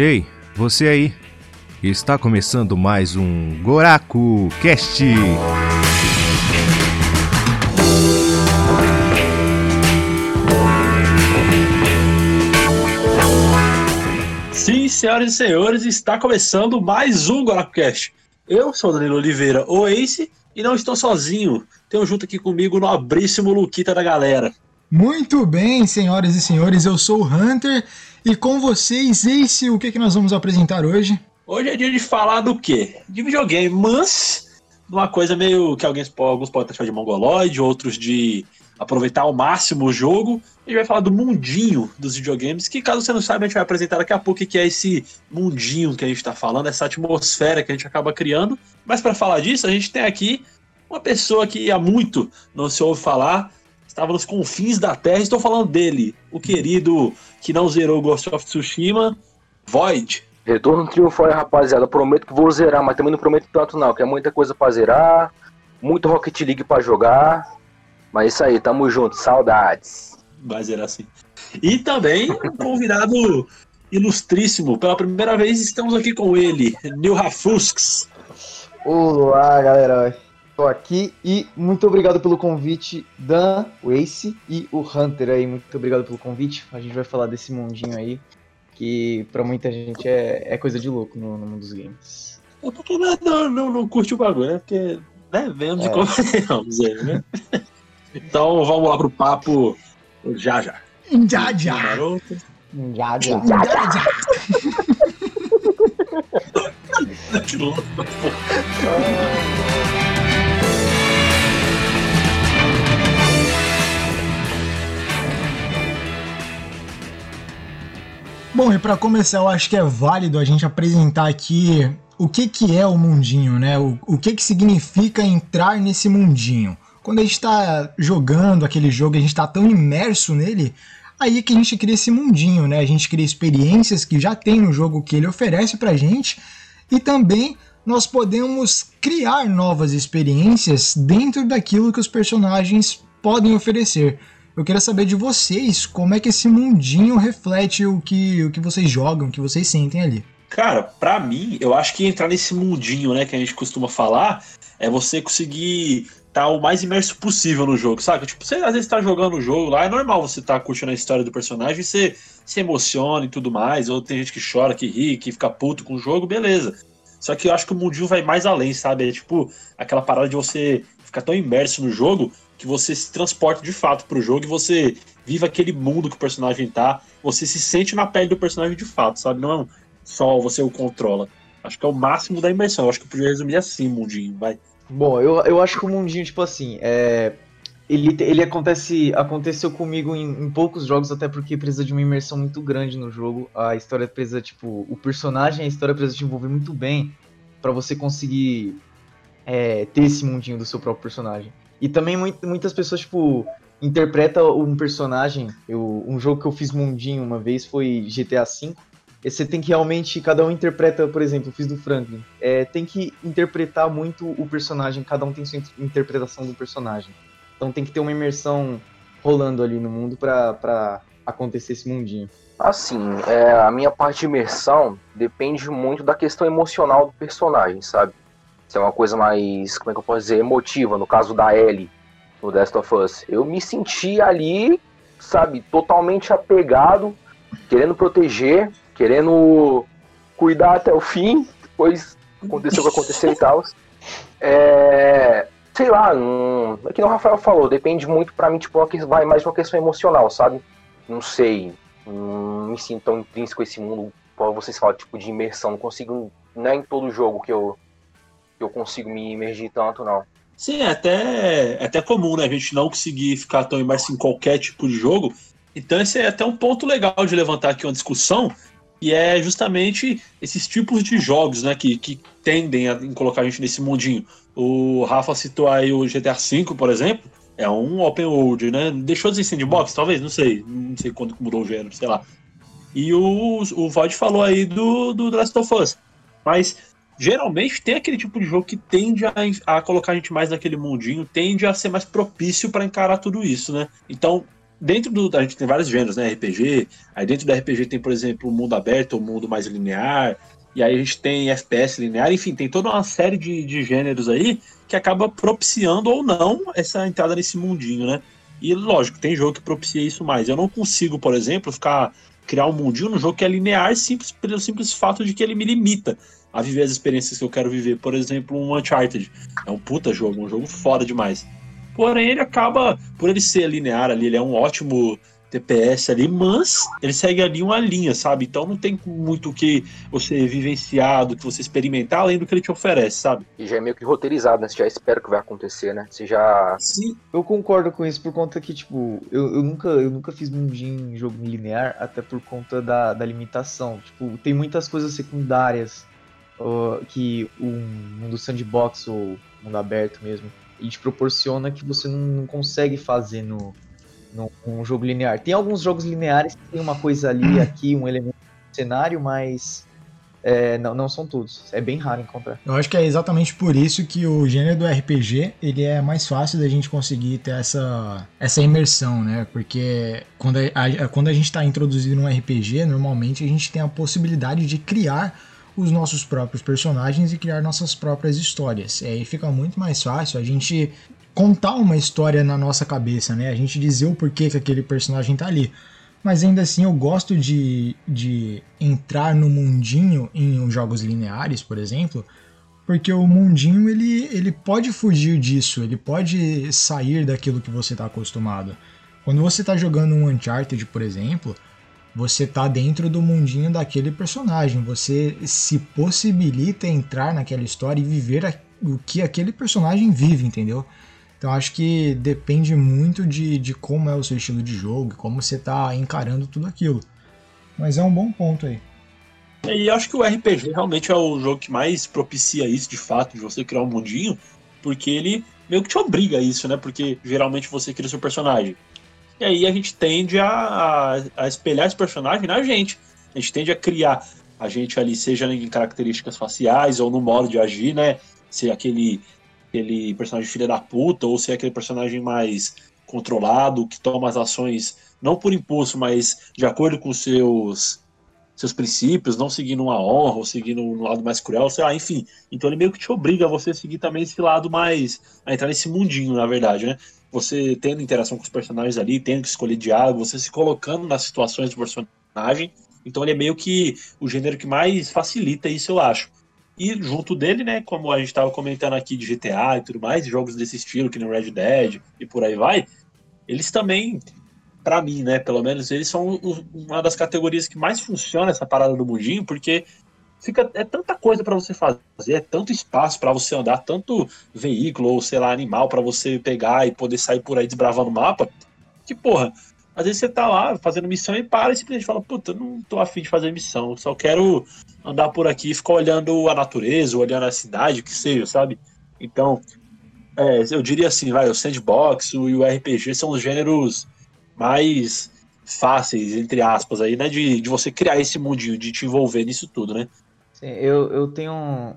Ei, você aí. Está começando mais um Goraku Cast. Sim, senhoras e senhores, está começando mais um Goraku Cast. Eu sou o Danilo Oliveira, o Ace, e não estou sozinho. Tenho junto aqui comigo o nobríssimo Luquita da galera. Muito bem, senhoras e senhores, eu sou o Hunter e com vocês, Ace, o que, que nós vamos apresentar hoje? Hoje é dia de falar do quê? De videogame, mas uma coisa meio que alguns, alguns podem achar de mongoloide, outros de aproveitar ao máximo o jogo. A gente vai falar do mundinho dos videogames, que caso você não saiba, a gente vai apresentar daqui a pouco que é esse mundinho que a gente está falando, essa atmosfera que a gente acaba criando. Mas para falar disso, a gente tem aqui uma pessoa que há muito não se ouve falar, estava nos confins da Terra. Estou falando dele, o querido que não zerou Ghost of Tsushima, Void. Retorno triunfal, rapaziada. Prometo que vou zerar, mas também não prometo tanto não, que é muita coisa pra zerar, muito Rocket League pra jogar. Mas isso aí, tamo junto, saudades. Vai zerar assim. E também um convidado ilustríssimo. Pela primeira vez estamos aqui com ele, Neil Rafusks. Olá, galera. Tô aqui e muito obrigado pelo convite, Dan, o Ace e o Hunter aí. Muito obrigado pelo convite. A gente vai falar desse mundinho aí, que pra muita gente é, é coisa de louco no, no mundo dos games. É porque não, não, não, não curte o bagulho, né? Porque, né, vemos e É. convenhamos aí, né? Então vamos lá pro papo já já. Já, já. Garoto. Já, já. Já, já. Que louco. Bom, e para começar, eu acho que é válido a gente apresentar aqui o que, que é o mundinho, né? O, o que, que significa entrar nesse mundinho. Quando a gente está jogando aquele jogo, a gente está tão imerso nele, aí é que a gente cria esse mundinho, né? A gente cria experiências que já tem no jogo que ele oferece pra gente e também nós podemos criar novas experiências dentro daquilo que os personagens podem oferecer. Eu queria saber de vocês como é que esse mundinho reflete o que, o que vocês jogam, o que vocês sentem ali. Cara, pra mim, eu acho que entrar nesse mundinho, né, que a gente costuma falar, é você conseguir estar o mais imerso possível no jogo, sabe? Tipo, você às vezes tá jogando o jogo lá, é normal você tá curtindo a história do personagem você se emociona e tudo mais, ou tem gente que chora, que ri, que fica puto com o jogo, beleza. Só que eu acho que o mundinho vai mais além, sabe? É tipo aquela parada de você ficar tão imerso no jogo que você se transporta de fato pro jogo e você vive aquele mundo que o personagem tá, você se sente na pele do personagem de fato, sabe? Não é só você o controla. Acho que é o máximo da imersão. Acho que eu podia resumir assim, mundinho, vai. Bom, eu, eu acho que o mundinho, tipo assim, é. Ele, ele acontece. Aconteceu comigo em, em poucos jogos, até porque precisa de uma imersão muito grande no jogo. A história precisa, tipo, o personagem, a história precisa te envolver muito bem pra você conseguir é, ter esse mundinho do seu próprio personagem. E também muitas pessoas, tipo, interpretam um personagem. Eu, um jogo que eu fiz mundinho uma vez foi GTA V. E Você tem que realmente, cada um interpreta, por exemplo, eu fiz do Franklin. É, tem que interpretar muito o personagem, cada um tem sua in- interpretação do personagem. Então tem que ter uma imersão rolando ali no mundo pra acontecer esse mundinho. Assim, é, a minha parte de imersão depende muito da questão emocional do personagem, sabe? Se é uma coisa mais, como é que eu posso dizer, emotiva, no caso da Ellie, no Last of Us. Eu me senti ali, sabe, totalmente apegado, querendo proteger, querendo cuidar até o fim, depois aconteceu o que aconteceu e tal. É, sei lá, não, é que o Rafael falou, depende muito pra mim, tipo, que- vai mais uma questão emocional, sabe? Não sei, não me sinto tão intrínseco a esse mundo, como vocês falam, tipo, de imersão, não consigo, não é em todo jogo que eu, eu consigo me imergir tanto, não. Sim, é até, é até comum, né? A gente não conseguir ficar tão imerso em qualquer tipo de jogo. Então, esse é até um ponto legal de levantar aqui uma discussão, e é justamente esses tipos de jogos, né, que, que tendem a colocar a gente nesse mundinho. O Rafa citou aí o GTA V, por exemplo, é um open world, né? Deixou de ser sandbox, talvez, não sei. Não sei quando mudou o gênero, sei lá. E o, o Void falou aí do, do The Last of Us. Mas geralmente tem aquele tipo de jogo que tende a, a colocar a gente mais naquele mundinho, tende a ser mais propício para encarar tudo isso, né? Então, dentro do. A gente tem vários gêneros, né? RPG. Aí dentro do RPG tem, por exemplo, o mundo aberto, o mundo mais linear. E aí a gente tem FPS linear, enfim, tem toda uma série de, de gêneros aí que acaba propiciando ou não essa entrada nesse mundinho, né? E lógico, tem jogo que propicia isso mais. Eu não consigo, por exemplo, ficar criar um mundinho num jogo que é linear simples pelo simples fato de que ele me limita a viver as experiências que eu quero viver. Por exemplo, um Uncharted. É um puta jogo, um jogo foda demais. Porém, ele acaba, por ele ser linear ali, ele é um ótimo TPS ali, mas ele segue ali uma linha, sabe? Então não tem muito o que você vivenciar, do que você experimentar, além do que ele te oferece, sabe? E já é meio que roteirizado, né? Você já espera que vai acontecer, né? Você já. Sim. Eu concordo com isso por conta que, tipo, eu, eu nunca, eu nunca fiz mundinho em jogo linear, até por conta da, da limitação. Tipo, tem muitas coisas secundárias uh, que um mundo sandbox ou mundo aberto mesmo, ele te proporciona que você não, não consegue fazer no num, jogo linear. Tem alguns jogos lineares que tem uma coisa ali, aqui, um elemento do cenário, mas é, não, não são todos. É bem raro encontrar. Eu acho que é exatamente por isso que o gênero do RPG ele é mais fácil da gente conseguir ter essa, essa imersão, né? Porque quando a, a quando a gente está introduzido num RPG, normalmente a gente tem a possibilidade de criar os nossos próprios personagens e criar nossas próprias histórias. E aí fica muito mais fácil a gente contar uma história na nossa cabeça, né? A gente dizer o porquê que aquele personagem tá ali. Mas ainda assim eu gosto de, de entrar no mundinho em jogos lineares, por exemplo, porque o mundinho ele, ele pode fugir disso, ele pode sair daquilo que você está acostumado. Quando você está jogando um Uncharted, por exemplo, você está dentro do mundinho daquele personagem, você se possibilita entrar naquela história e viver o que aquele personagem vive, entendeu? Então acho que depende muito de, de como é o seu estilo de jogo, como você está encarando tudo aquilo. Mas é um bom ponto aí. E acho que o RPG realmente é o jogo que mais propicia isso, de fato, de você criar um mundinho, porque ele meio que te obriga a isso, né? Porque geralmente você cria seu personagem. E aí a gente tende a, a, a espelhar esse personagem na gente. A gente tende a criar a gente ali, seja em características faciais ou no modo de agir, né? Ser aquele aquele personagem filha da puta, ou ser aquele personagem mais controlado, que toma as ações não por impulso, mas de acordo com seus seus princípios, não seguindo uma honra, ou seguindo um lado mais cruel, sei lá, enfim. Então ele meio que te obriga a você seguir também esse lado mais. a entrar nesse mundinho, na verdade, né? Você tendo interação com os personagens ali, tendo que escolher diálogo, você se colocando nas situações do personagem. Então ele é meio que o gênero que mais facilita isso, eu acho. E junto dele, né, como a gente estava comentando aqui de GTA e tudo mais, jogos desse estilo, que no Red Dead e por aí vai, eles também, para mim, né, pelo menos, eles são uma das categorias que mais funciona essa parada do mundinho, porque fica é tanta coisa para você fazer, é tanto espaço para você andar, tanto veículo ou sei lá, animal para você pegar e poder sair por aí desbravando o mapa, que porra, às vezes você tá lá fazendo missão e para e simplesmente fala, puta, não tô afim de fazer missão, só quero andar por aqui e ficar olhando a natureza, olhando a cidade, o que seja, sabe? Então, é, eu diria assim, vai, o sandbox e o RPG são os gêneros mais fáceis, entre aspas, aí, né? De, de você criar esse mundinho, de te envolver nisso tudo, né? Sim, eu, eu tenho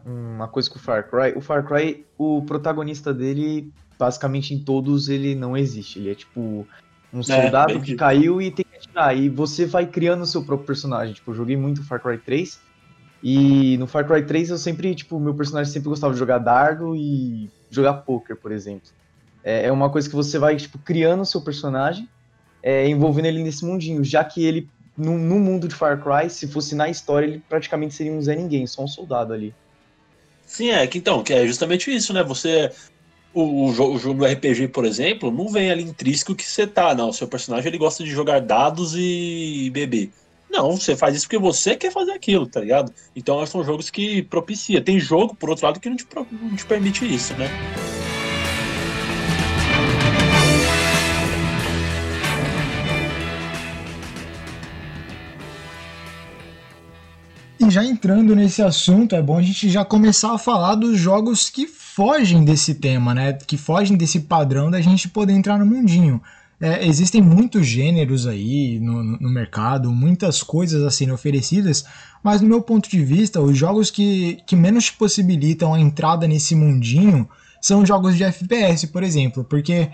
uma coisa com o Far Cry. O Far Cry, o protagonista dele, basicamente em todos, ele não existe. Ele é tipo um é, soldado é, que caiu e tem que atirar. E você vai criando o seu próprio personagem. Tipo, eu joguei muito Far Cry 3. E no Far Cry 3 eu sempre, tipo, meu personagem sempre gostava de jogar dardo e jogar poker, por exemplo. É, é uma coisa que você vai, tipo, criando o seu personagem, é, envolvendo ele nesse mundinho. Já que ele, no, no mundo de Far Cry, se fosse na história, ele praticamente seria um Zé Ninguém, só um soldado ali. Sim, é que então, que é justamente isso, né? Você o, o jogo no RPG, por exemplo, não vem ali intrínseco que você tá, não. O seu personagem ele gosta de jogar dados e beber. Não, você faz isso porque você quer fazer aquilo, tá ligado? Então são jogos que propicia. Tem jogo, por outro lado, que não te, não te permite isso, né? E já entrando nesse assunto, é bom a gente já começar a falar dos jogos que fogem desse tema, né? Que fogem desse padrão da gente poder entrar no mundinho. É, existem muitos gêneros aí no, no, mercado, muitas coisas assim oferecidas, mas no meu ponto de vista, os jogos que, que menos te possibilitam a entrada nesse mundinho são jogos de FPS, por exemplo, porque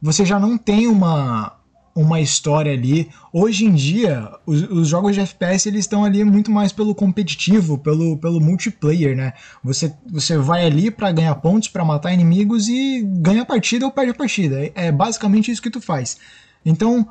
você já não tem uma, uma história ali. Hoje em dia, os, os, jogos de FPS eles estão ali muito mais pelo competitivo, pelo, pelo multiplayer, né? Você, você vai ali para ganhar pontos, para matar inimigos e ganha a partida ou perde a partida. É, é basicamente isso que tu faz. Então,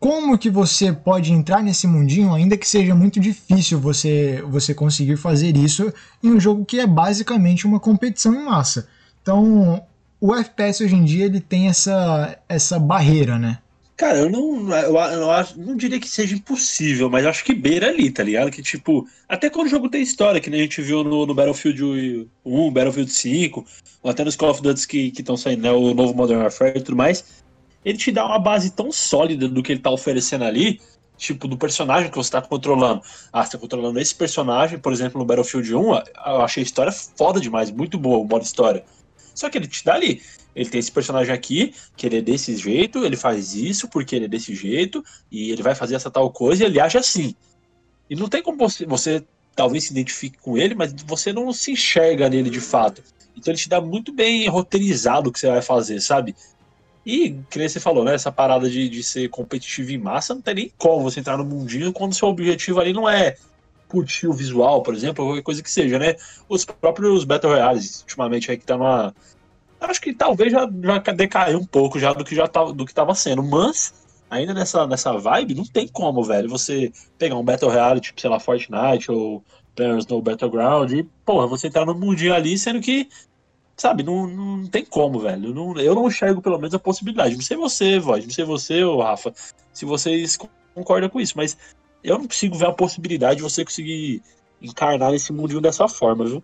como que você pode entrar nesse mundinho, ainda que seja muito difícil você, você conseguir fazer isso em um jogo que é basicamente uma competição em massa. Então, o FPS hoje em dia ele tem essa, essa barreira, né? Cara, eu não, eu, eu, acho, não diria que seja impossível, mas acho que beira ali, tá ligado? Que tipo, até quando o jogo tem história, que nem a gente viu no, no Battlefield 1, Battlefield 5, ou até nos Call of Duty que estão saindo, né, o novo Modern Warfare e tudo mais, ele te dá uma base tão sólida do que ele tá oferecendo ali, tipo, do personagem que você tá controlando. Ah, você tá controlando esse personagem, por exemplo, no Battlefield 1, eu achei a história foda demais, muito boa o modo história. Só que ele te dá ali. Ele tem esse personagem aqui, que ele é desse jeito, ele faz isso porque ele é desse jeito, e ele vai fazer essa tal coisa e ele age assim. E não tem como você, você talvez se identifique com ele, mas você não se enxerga nele de fato. Então ele te dá muito bem roteirizado o que você vai fazer, sabe? E, que nem você falou, né? Essa parada de, de ser competitivo em massa, não tem nem como você entrar no mundinho quando seu objetivo ali não é curtir o visual, por exemplo, ou qualquer coisa que seja, né? Os próprios Battle Royales, ultimamente, aí que tá numa. Acho que talvez já, já decaiu um pouco já do que já tava, do que tava sendo, mas ainda nessa, nessa vibe, não tem como, velho, você pegar um Battle Royale, tipo, sei lá, Fortnite ou Players no Battleground e, porra, você entrar no mundinho ali, sendo que Sabe, não, não tem como, velho. Não, eu não enxergo pelo menos a possibilidade. Não sei você, Voz, não sei você, Rafa, se vocês concordam com isso, mas eu não consigo ver a possibilidade de você conseguir encarnar esse mundinho dessa forma, viu?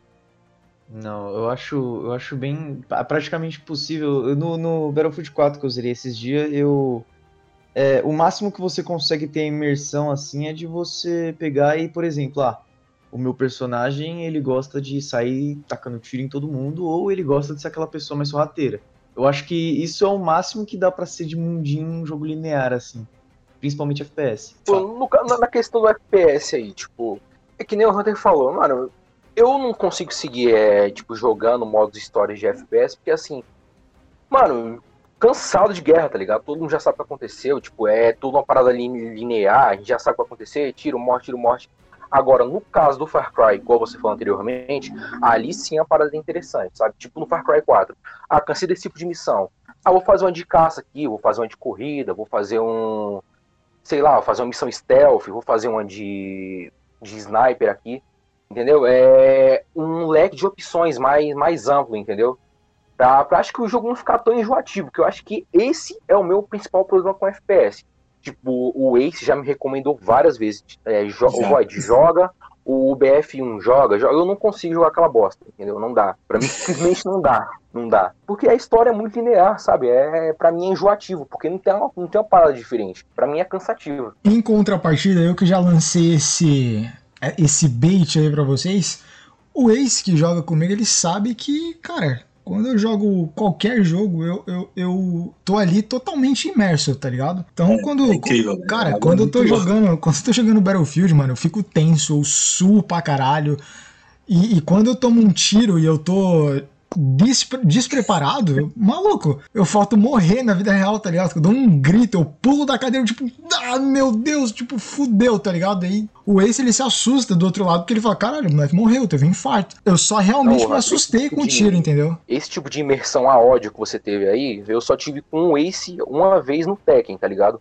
Não, eu acho, eu acho bem praticamente possível. No, no Battlefield 4 que eu zerei esses dias, eu é, o máximo que você consegue ter imersão assim é de você pegar e, por exemplo, ah, o meu personagem ele gosta de sair tacando tiro em todo mundo ou ele gosta de ser aquela pessoa mais sorrateira. Eu acho que isso é o máximo que dá para ser de mundinho um jogo linear assim, principalmente FPS. Pô, no, na questão do FPS aí, tipo, é que nem o Hunter falou, mano, eu não consigo seguir é, tipo jogando modos histórias de FPS porque assim, mano, cansado de guerra, tá ligado? Todo mundo já sabe o que aconteceu, tipo, é tudo uma parada linear, a gente já sabe o que vai acontecer, tiro, morte, tiro, morte. Agora, no caso do Far Cry, igual você falou anteriormente, ali sim a parada é interessante, sabe? Tipo no Far Cry 4. Ah, cansei desse tipo de missão. Ah, vou fazer uma de caça aqui, vou fazer uma de corrida, vou fazer um. Sei lá, vou fazer uma missão stealth, vou fazer uma de, de sniper aqui. Entendeu? É um leque de opções mais, mais amplo, entendeu? Pra, pra acho que o jogo não ficar tão enjoativo, que eu acho que esse é o meu principal problema com FPS Tipo, o Ace já me recomendou várias vezes. É, jo o Void joga, o BF1 joga, joga, eu não consigo jogar aquela bosta, entendeu? Não dá. Pra mim, simplesmente não dá. Não dá. Porque a história é muito linear, sabe? É, pra mim é enjoativo, porque não tem uma, não tem uma parada diferente. Pra mim é cansativo. Em contrapartida, eu que já lancei esse, esse bait aí pra vocês, o Ace que joga comigo, ele sabe que, cara, quando eu jogo qualquer jogo, eu, eu, eu tô ali totalmente imerso, tá ligado? Então, é, quando. É incrível, cara, é quando eu tô jogando. Quando eu tô jogando Battlefield, mano, eu fico tenso, eu suo pra caralho. E, e, quando eu tomo um tiro e eu tô despre despreparado, maluco, eu falto morrer na vida real, tá ligado? Eu dou um grito, eu pulo da cadeira, tipo, ah, meu Deus, tipo, fudeu, tá ligado? Aí o Ace ele se assusta do outro lado porque ele fala, caralho, o moleque morreu, teve um infarto. Eu só realmente me assustei tipo com o tiro, entendeu? Esse tipo de imersão a ódio que você teve aí, eu só tive com o Ace uma vez no Tekken, tá ligado?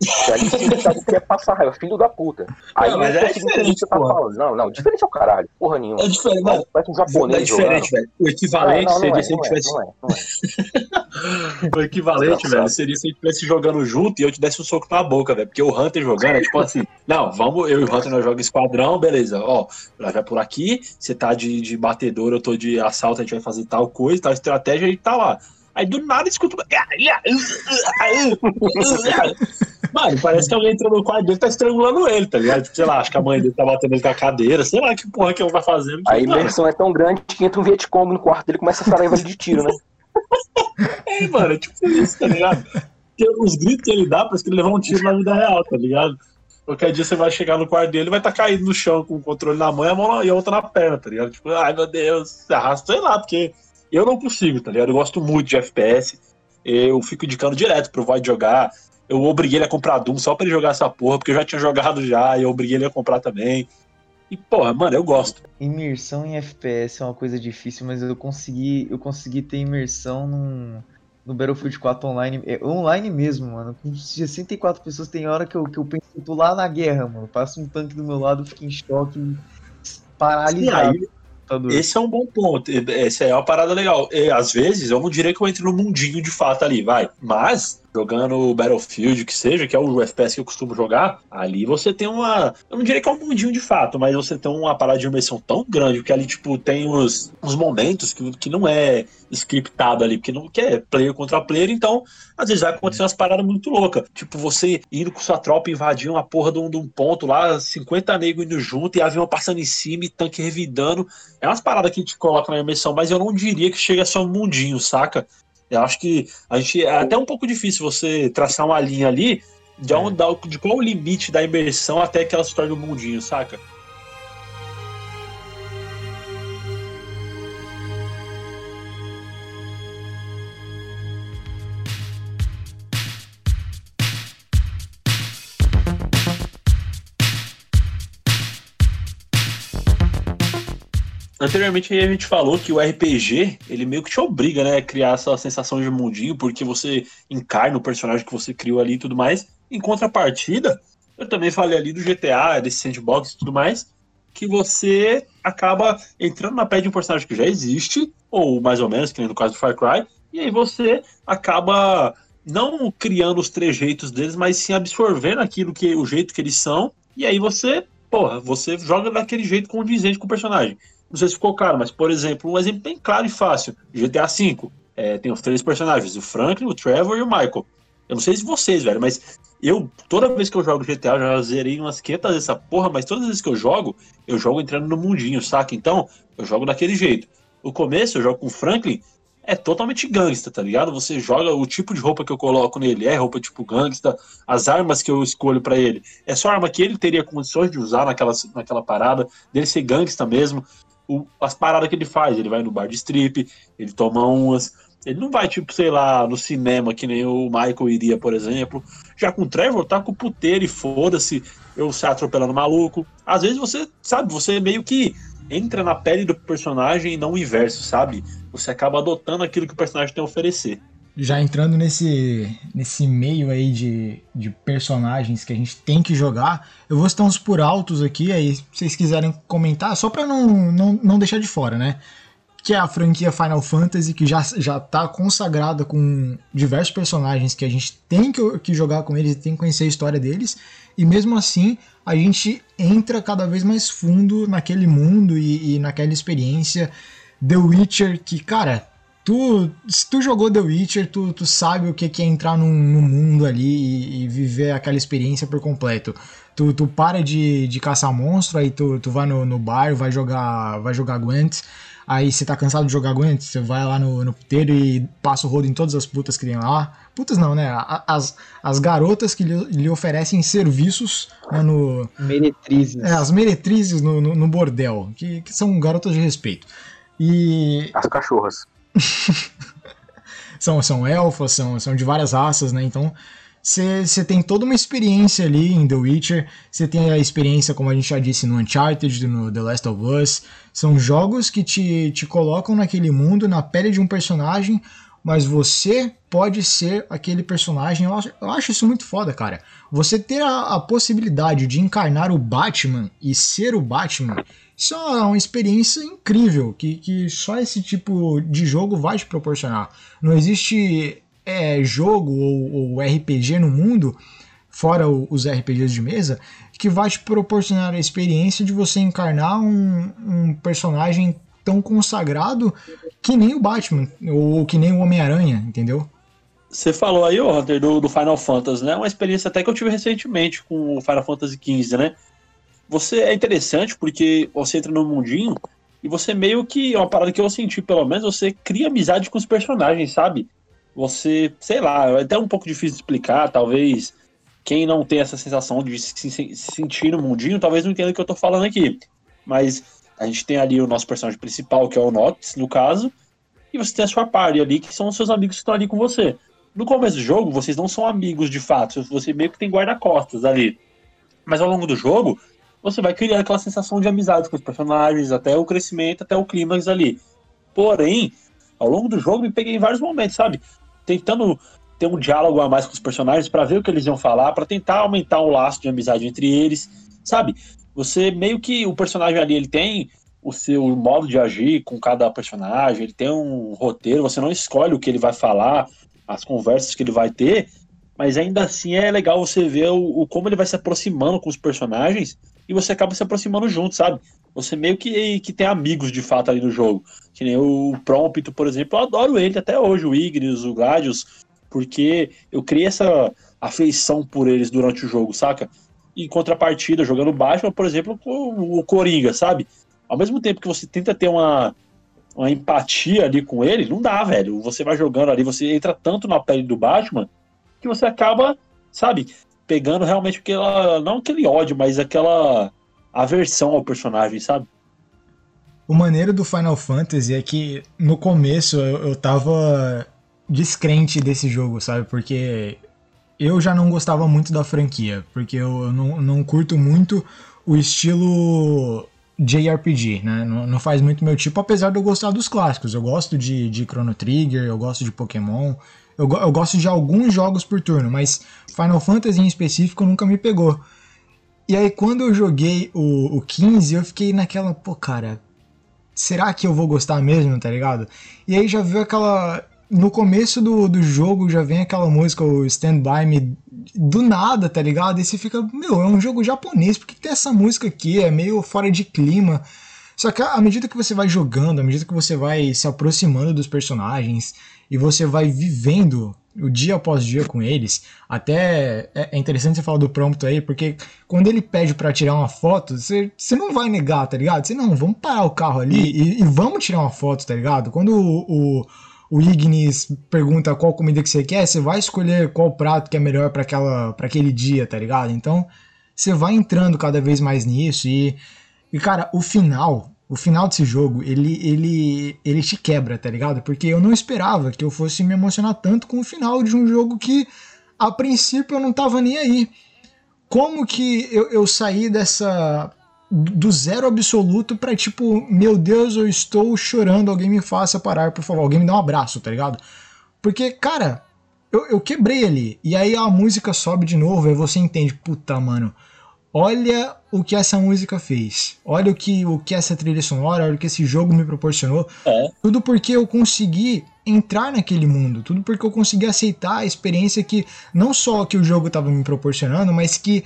E aí você sabe que é passar raiva, filho da puta. Aí não, mas é diferente, tá falando. Não, não, diferente é o caralho. Porra nenhuma. É diferente, mano. Parece um japonês. É diferente, velho. O equivalente seria se a gente tivesse. o equivalente, velho, seria se a gente estivesse jogando junto e eu te desse um soco na boca, velho. Porque o Hunter jogando é tipo assim: não, vamos, eu e o Hunter nós jogamos esquadrão, beleza. Ó, nós vai por aqui, você tá de, de batedor, eu tô de assalto, a gente vai fazer tal coisa, tal estratégia, a gente tá lá. Aí do nada escuta. Mano, parece que alguém entrou no quarto dele e tá estrangulando ele, tá ligado? Tipo, sei lá, acho que a mãe dele tá batendo ele com a cadeira, sei lá que porra que ele tá fazendo. A imersão é tão grande que entra um Vietcong no quarto dele e começa a sair de tiro, né? é, mano, é tipo isso, tá ligado? Porque os gritos que ele dá, parece que ele levou um tiro na vida real, tá ligado? Qualquer dia você vai chegar no quarto dele e vai estar tá caído no chão com o controle na mão e a, mão e a outra na perna, tá ligado? Tipo, ai meu Deus, arrasta, sei lá, porque eu não consigo, tá ligado? Eu gosto muito de FPS, eu fico indicando direto pro Void jogar, eu obriguei ele a comprar Doom só pra ele jogar essa porra, porque eu já tinha jogado já, e eu obriguei ele a comprar também. E, porra, mano, eu gosto. Imersão em FPS é uma coisa difícil, mas eu consegui, eu consegui ter imersão num, no Battlefield 4 online. É, online mesmo, mano. Com 64 pessoas, tem hora que eu, que eu penso que eu tô lá na guerra, mano. Passa um tanque do meu lado, fico em choque, paralisado. Sim, aí, esse é um bom ponto. Essa é uma parada legal. E, às vezes, eu não diria que eu entro no mundinho de fato ali, vai. Mas, jogando Battlefield, que seja, que é o FPS que eu costumo jogar, ali você tem uma. Eu não diria que é um mundinho de fato, mas você tem uma parada de imersão tão grande, porque ali, tipo, tem os, os momentos que, que não é scriptado ali, porque não quer player contra player, então às vezes vai acontecer umas paradas muito loucas. Tipo, você indo com sua tropa invadir uma porra de um, de um ponto lá, 50 negros indo junto e avião passando em cima e tanque revidando. É umas paradas que a gente coloca na imersão, mas eu não diria que chega a ser um mundinho, saca? Eu acho que a gente é até um pouco difícil você traçar uma linha ali de, onde, de qual o limite da imersão até que ela se torne um mundinho, saca? Anteriormente a gente falou que o RPG, ele meio que te obriga, né, a criar essa sensação de mundinho, porque você encarna o personagem que você criou ali e tudo mais. Em contrapartida, eu também falei ali do GTA, desse sandbox e tudo mais, que você acaba entrando na pele de um personagem que já existe, ou mais ou menos, que nem no caso do Far Cry, e aí você acaba não criando os trejeitos deles, mas sim absorvendo aquilo que o jeito que eles são, e aí você, porra, você joga daquele jeito condizente com o personagem. Não sei se ficou claro, mas, por exemplo, um exemplo bem claro e fácil: GTA V. É, tem os três personagens, o Franklin, o Trevor e o Michael. Eu não sei se vocês, velho, mas eu, toda vez que eu jogo GTA, eu já zerei umas 500 vezes essa porra, mas todas as vezes que eu jogo, eu jogo entrando no mundinho, saca? Então, eu jogo daquele jeito. O começo, eu jogo com o Franklin, é totalmente gangsta, tá ligado? Você joga o tipo de roupa que eu coloco nele, é roupa tipo gangsta, as armas que eu escolho para ele, é só arma que ele teria condições de usar naquela, naquela parada, dele ser gangsta mesmo o, as paradas que ele faz. Ele vai no bar de strip, ele toma umas. Ele não vai, tipo, sei lá, no cinema, que nem o Michael iria, por exemplo. Já com o Trevor, tá com o puteiro e foda-se, eu se atropelando maluco. Às vezes você, sabe, você meio que entra na pele do personagem e não o inverso, sabe? Você acaba adotando aquilo que o personagem tem a oferecer já entrando nesse, nesse meio aí de, de personagens que a gente tem que jogar, eu vou citar uns por altos aqui, aí se vocês quiserem comentar, só pra não, não, não deixar de fora, né? Que é a franquia Final Fantasy, que já, já tá consagrada com diversos personagens que a gente tem que, que jogar com eles e tem que conhecer a história deles, e mesmo assim a gente entra cada vez mais fundo naquele mundo e, e naquela experiência. The Witcher, que, cara, tu, se tu jogou The Witcher, tu, tu sabe o que é entrar num, num mundo ali e, e, viver aquela experiência por completo. Tu, tu para de, de caçar monstro, aí tu, tu vai no, no bar, vai jogar, vai jogar Gwent, aí você tá cansado de jogar Gwent, você vai lá no, no puteiro e passa o rodo em todas as putas que tem lá. Putas não, né? As, as garotas que lhe, lhe oferecem serviços né, no... Meretrizes. É, as meretrizes no, no, no bordel, que, que são garotas de respeito. E... As cachorras. são, são elfos, são, são de várias raças, né? Então você tem toda uma experiência ali em The Witcher. Você tem a experiência, como a gente já disse, no Uncharted, no The Last of Us. São jogos que te, te colocam naquele mundo, na pele de um personagem, mas você pode ser aquele personagem. Eu acho, eu acho isso muito foda, cara. Você ter a, a possibilidade de encarnar o Batman e ser o Batman isso é uma experiência incrível que, que só esse tipo de jogo vai te proporcionar. Não existe é, jogo ou, ou, RPG no mundo, fora o, os RPGs de mesa, que vai te proporcionar a experiência de você encarnar um, um personagem tão consagrado que nem o Batman ou que nem o Homem-Aranha, entendeu? Você falou aí, Hunter, do, do Final Fantasy, né? Uma experiência até que eu tive recentemente com o Final Fantasy XV, né? Você é interessante porque você entra no mundinho e você meio que, é uma parada que eu senti pelo menos, você cria amizade com os personagens, sabe? Você, sei lá, é até um pouco difícil de explicar, talvez quem não tem essa sensação de se, se sentir no mundinho, talvez não entenda o que eu tô falando aqui. Mas a gente tem ali o nosso personagem principal, que é o Nox, no caso, e você tem a sua party ali, que são os seus amigos que estão ali com você. no começo do jogo, vocês não são amigos de fato, você meio que tem guarda-costas ali. Mas ao longo do jogo, você vai criar aquela sensação de amizade com os personagens, até o crescimento, até o clímax ali. Porém, ao longo do jogo, me peguei em vários momentos, sabe? Tentando ter um diálogo a mais com os personagens para ver o que eles iam falar, para tentar aumentar o laço de amizade entre eles, sabe? Você meio que o personagem ali ele tem o seu modo de agir com cada personagem, ele tem um roteiro, você não escolhe o que ele vai falar, as conversas que ele vai ter, mas ainda assim é legal você ver o, o como ele vai se aproximando com os personagens e você acaba se aproximando junto, sabe? Você meio que, que tem amigos de fato ali no jogo. Que nem o Prompto, por exemplo, eu adoro ele até hoje, o Ignis, o Gladius, porque eu criei essa afeição por eles durante o jogo, saca? Em contrapartida, jogando Batman, por exemplo, o Coringa, sabe? Ao mesmo tempo que você tenta ter uma, uma empatia ali com ele, não dá, velho. Você vai jogando ali, você entra tanto na pele do Batman que você acaba, sabe, pegando realmente aquela. Não aquele ódio, mas aquela aversão ao personagem, sabe? O maneiro do Final Fantasy é que no começo eu, eu tava descrente desse jogo, sabe? Porque eu já não gostava muito da franquia, porque eu, não, não curto muito o estilo JRPG, né? Não, não, faz muito meu tipo, apesar de eu gostar dos clássicos. Eu gosto de, de Chrono Trigger, eu gosto de Pokémon, eu, eu gosto de alguns jogos por turno, mas Final Fantasy em específico nunca me pegou. E aí quando eu joguei o, o 15, eu fiquei naquela, pô, cara, será que eu vou gostar mesmo, tá ligado? E aí já viu aquela no começo do, do jogo já vem aquela música, o Stand By Me, do nada, tá ligado? E você fica, meu, é um jogo japonês, por que tem essa música aqui? É meio fora de clima. Só que à medida que você vai jogando, à medida que você vai se aproximando dos personagens e você vai vivendo o dia após dia com eles, até é, é interessante você falar do prompto aí, porque quando ele pede para tirar uma foto, você, você não vai negar, tá ligado? Você não, vamos parar o carro ali e, e vamos tirar uma foto, tá ligado? Quando o, o o Ignis pergunta qual comida que você quer, você vai escolher qual prato que é melhor para aquele dia, tá ligado? Então, você vai entrando cada vez mais nisso e e cara, o final, o final desse jogo, ele ele ele te quebra, tá ligado? Porque eu não esperava que eu fosse me emocionar tanto com o final de um jogo que a princípio eu não tava nem aí. Como que eu, eu saí dessa do zero absoluto para tipo, meu Deus, eu estou chorando, alguém me faça parar, por favor, alguém me dá um abraço, tá ligado? Porque, cara, eu, eu quebrei ali, e aí a música sobe de novo, aí você entende, puta, mano, olha o que essa música fez, olha o que, o que essa trilha sonora, olha o que esse jogo me proporcionou, é. tudo porque eu consegui entrar naquele mundo, tudo porque eu consegui aceitar a experiência que, não só que o jogo estava me proporcionando, mas que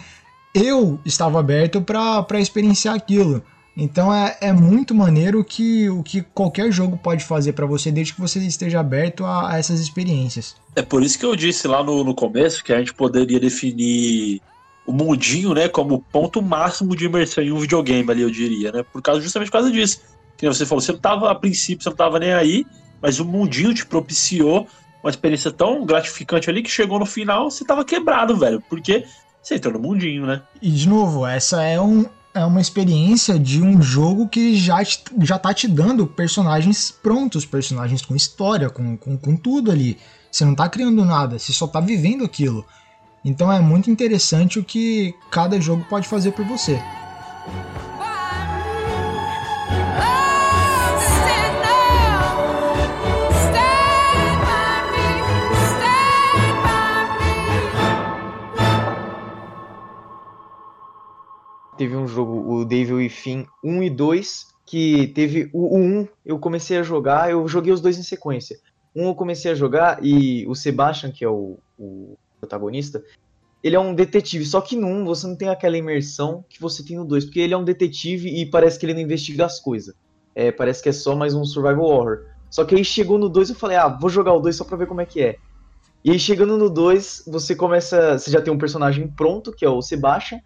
eu estava aberto para experienciar aquilo. Então é, é muito maneiro que o que qualquer jogo pode fazer para você, desde que você esteja aberto a, a, essas experiências. É por isso que eu disse lá no, no começo que a gente poderia definir o mundinho, né, como ponto máximo de imersão em um videogame ali, eu diria, né? Por causa justamente por causa disso. Que você falou, você não tava, a princípio, você não tava nem aí, mas o mundinho te propiciou uma experiência tão gratificante ali que chegou no final, você tava quebrado, velho. Porque você entrou no mundinho, né? E de novo, essa é, um, é uma experiência de um jogo que já, te, já tá te dando personagens prontos, personagens com história, com, com, com tudo ali. Você não tá criando nada, você só tá vivendo aquilo. Então é muito interessante o que cada jogo pode fazer por você. teve um jogo, o Devil Within 1 e 2, que teve o, o 1, eu comecei a jogar, eu joguei os dois em sequência. Um eu comecei a jogar e o Sebastian, que é o, o protagonista, ele é um detetive, só que 1 você não tem aquela imersão que você tem no 2, porque ele é um detetive e parece que ele não investiga as coisas. É, parece que é só mais um survival horror. Só que aí chegou no 2 eu falei, ah, vou jogar o 2 só pra ver como é que é. E aí chegando no 2, você começa. Você já tem um personagem pronto, que é o Sebastian,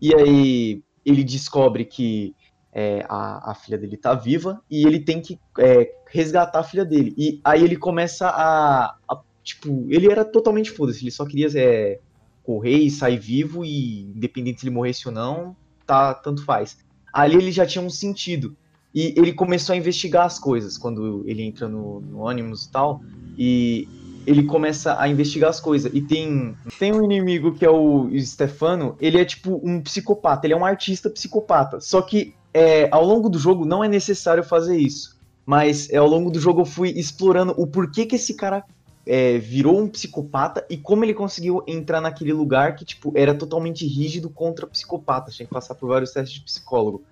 e aí ele descobre que é, a, a, filha dele tá viva e ele tem que é, resgatar a filha dele. E aí ele começa a. a tipo, ele era totalmente foda-se, ele só queria é, correr e sair vivo e independente se ele morresse ou não, tá, tanto faz. Ali ele já tinha um sentido. E ele começou a investigar as coisas quando ele entra no, no Animus e tal. E ele começa a investigar as coisas. E tem, tem um inimigo que é o Stefano, ele é tipo um psicopata, ele é um artista psicopata. Só que é, ao longo do jogo não é necessário fazer isso. Mas é, ao longo do jogo eu fui explorando o porquê que esse cara é, virou um psicopata e como ele conseguiu entrar naquele lugar que, tipo, era totalmente rígido contra psicopatas. Tinha que passar por vários testes de psicólogo.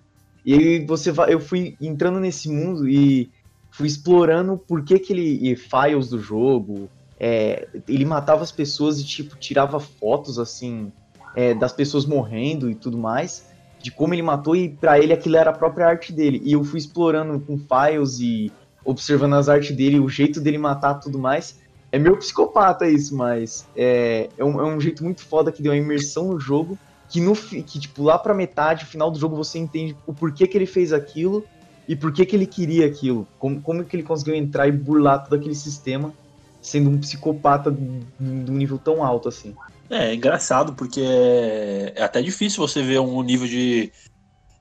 E aí você vai, eu fui entrando nesse mundo e fui explorando por que, que ele. files do jogo. É, ele matava as pessoas e, tipo, tirava fotos assim é, das pessoas morrendo e tudo mais. De como ele matou, e para ele aquilo era a própria arte dele. E eu fui explorando com files e observando as artes dele, o jeito dele matar tudo mais. É meio psicopata isso, mas é, é, um, é um jeito muito foda que deu uma imersão no jogo. Que, no, que, tipo, lá pra metade, final do jogo, você entende o porquê que ele fez aquilo e por que, que ele queria aquilo. Como, como que ele conseguiu entrar e burlar todo aquele sistema, sendo um psicopata de um nível tão alto assim. É, é engraçado, porque é, é até difícil você ver um nível de.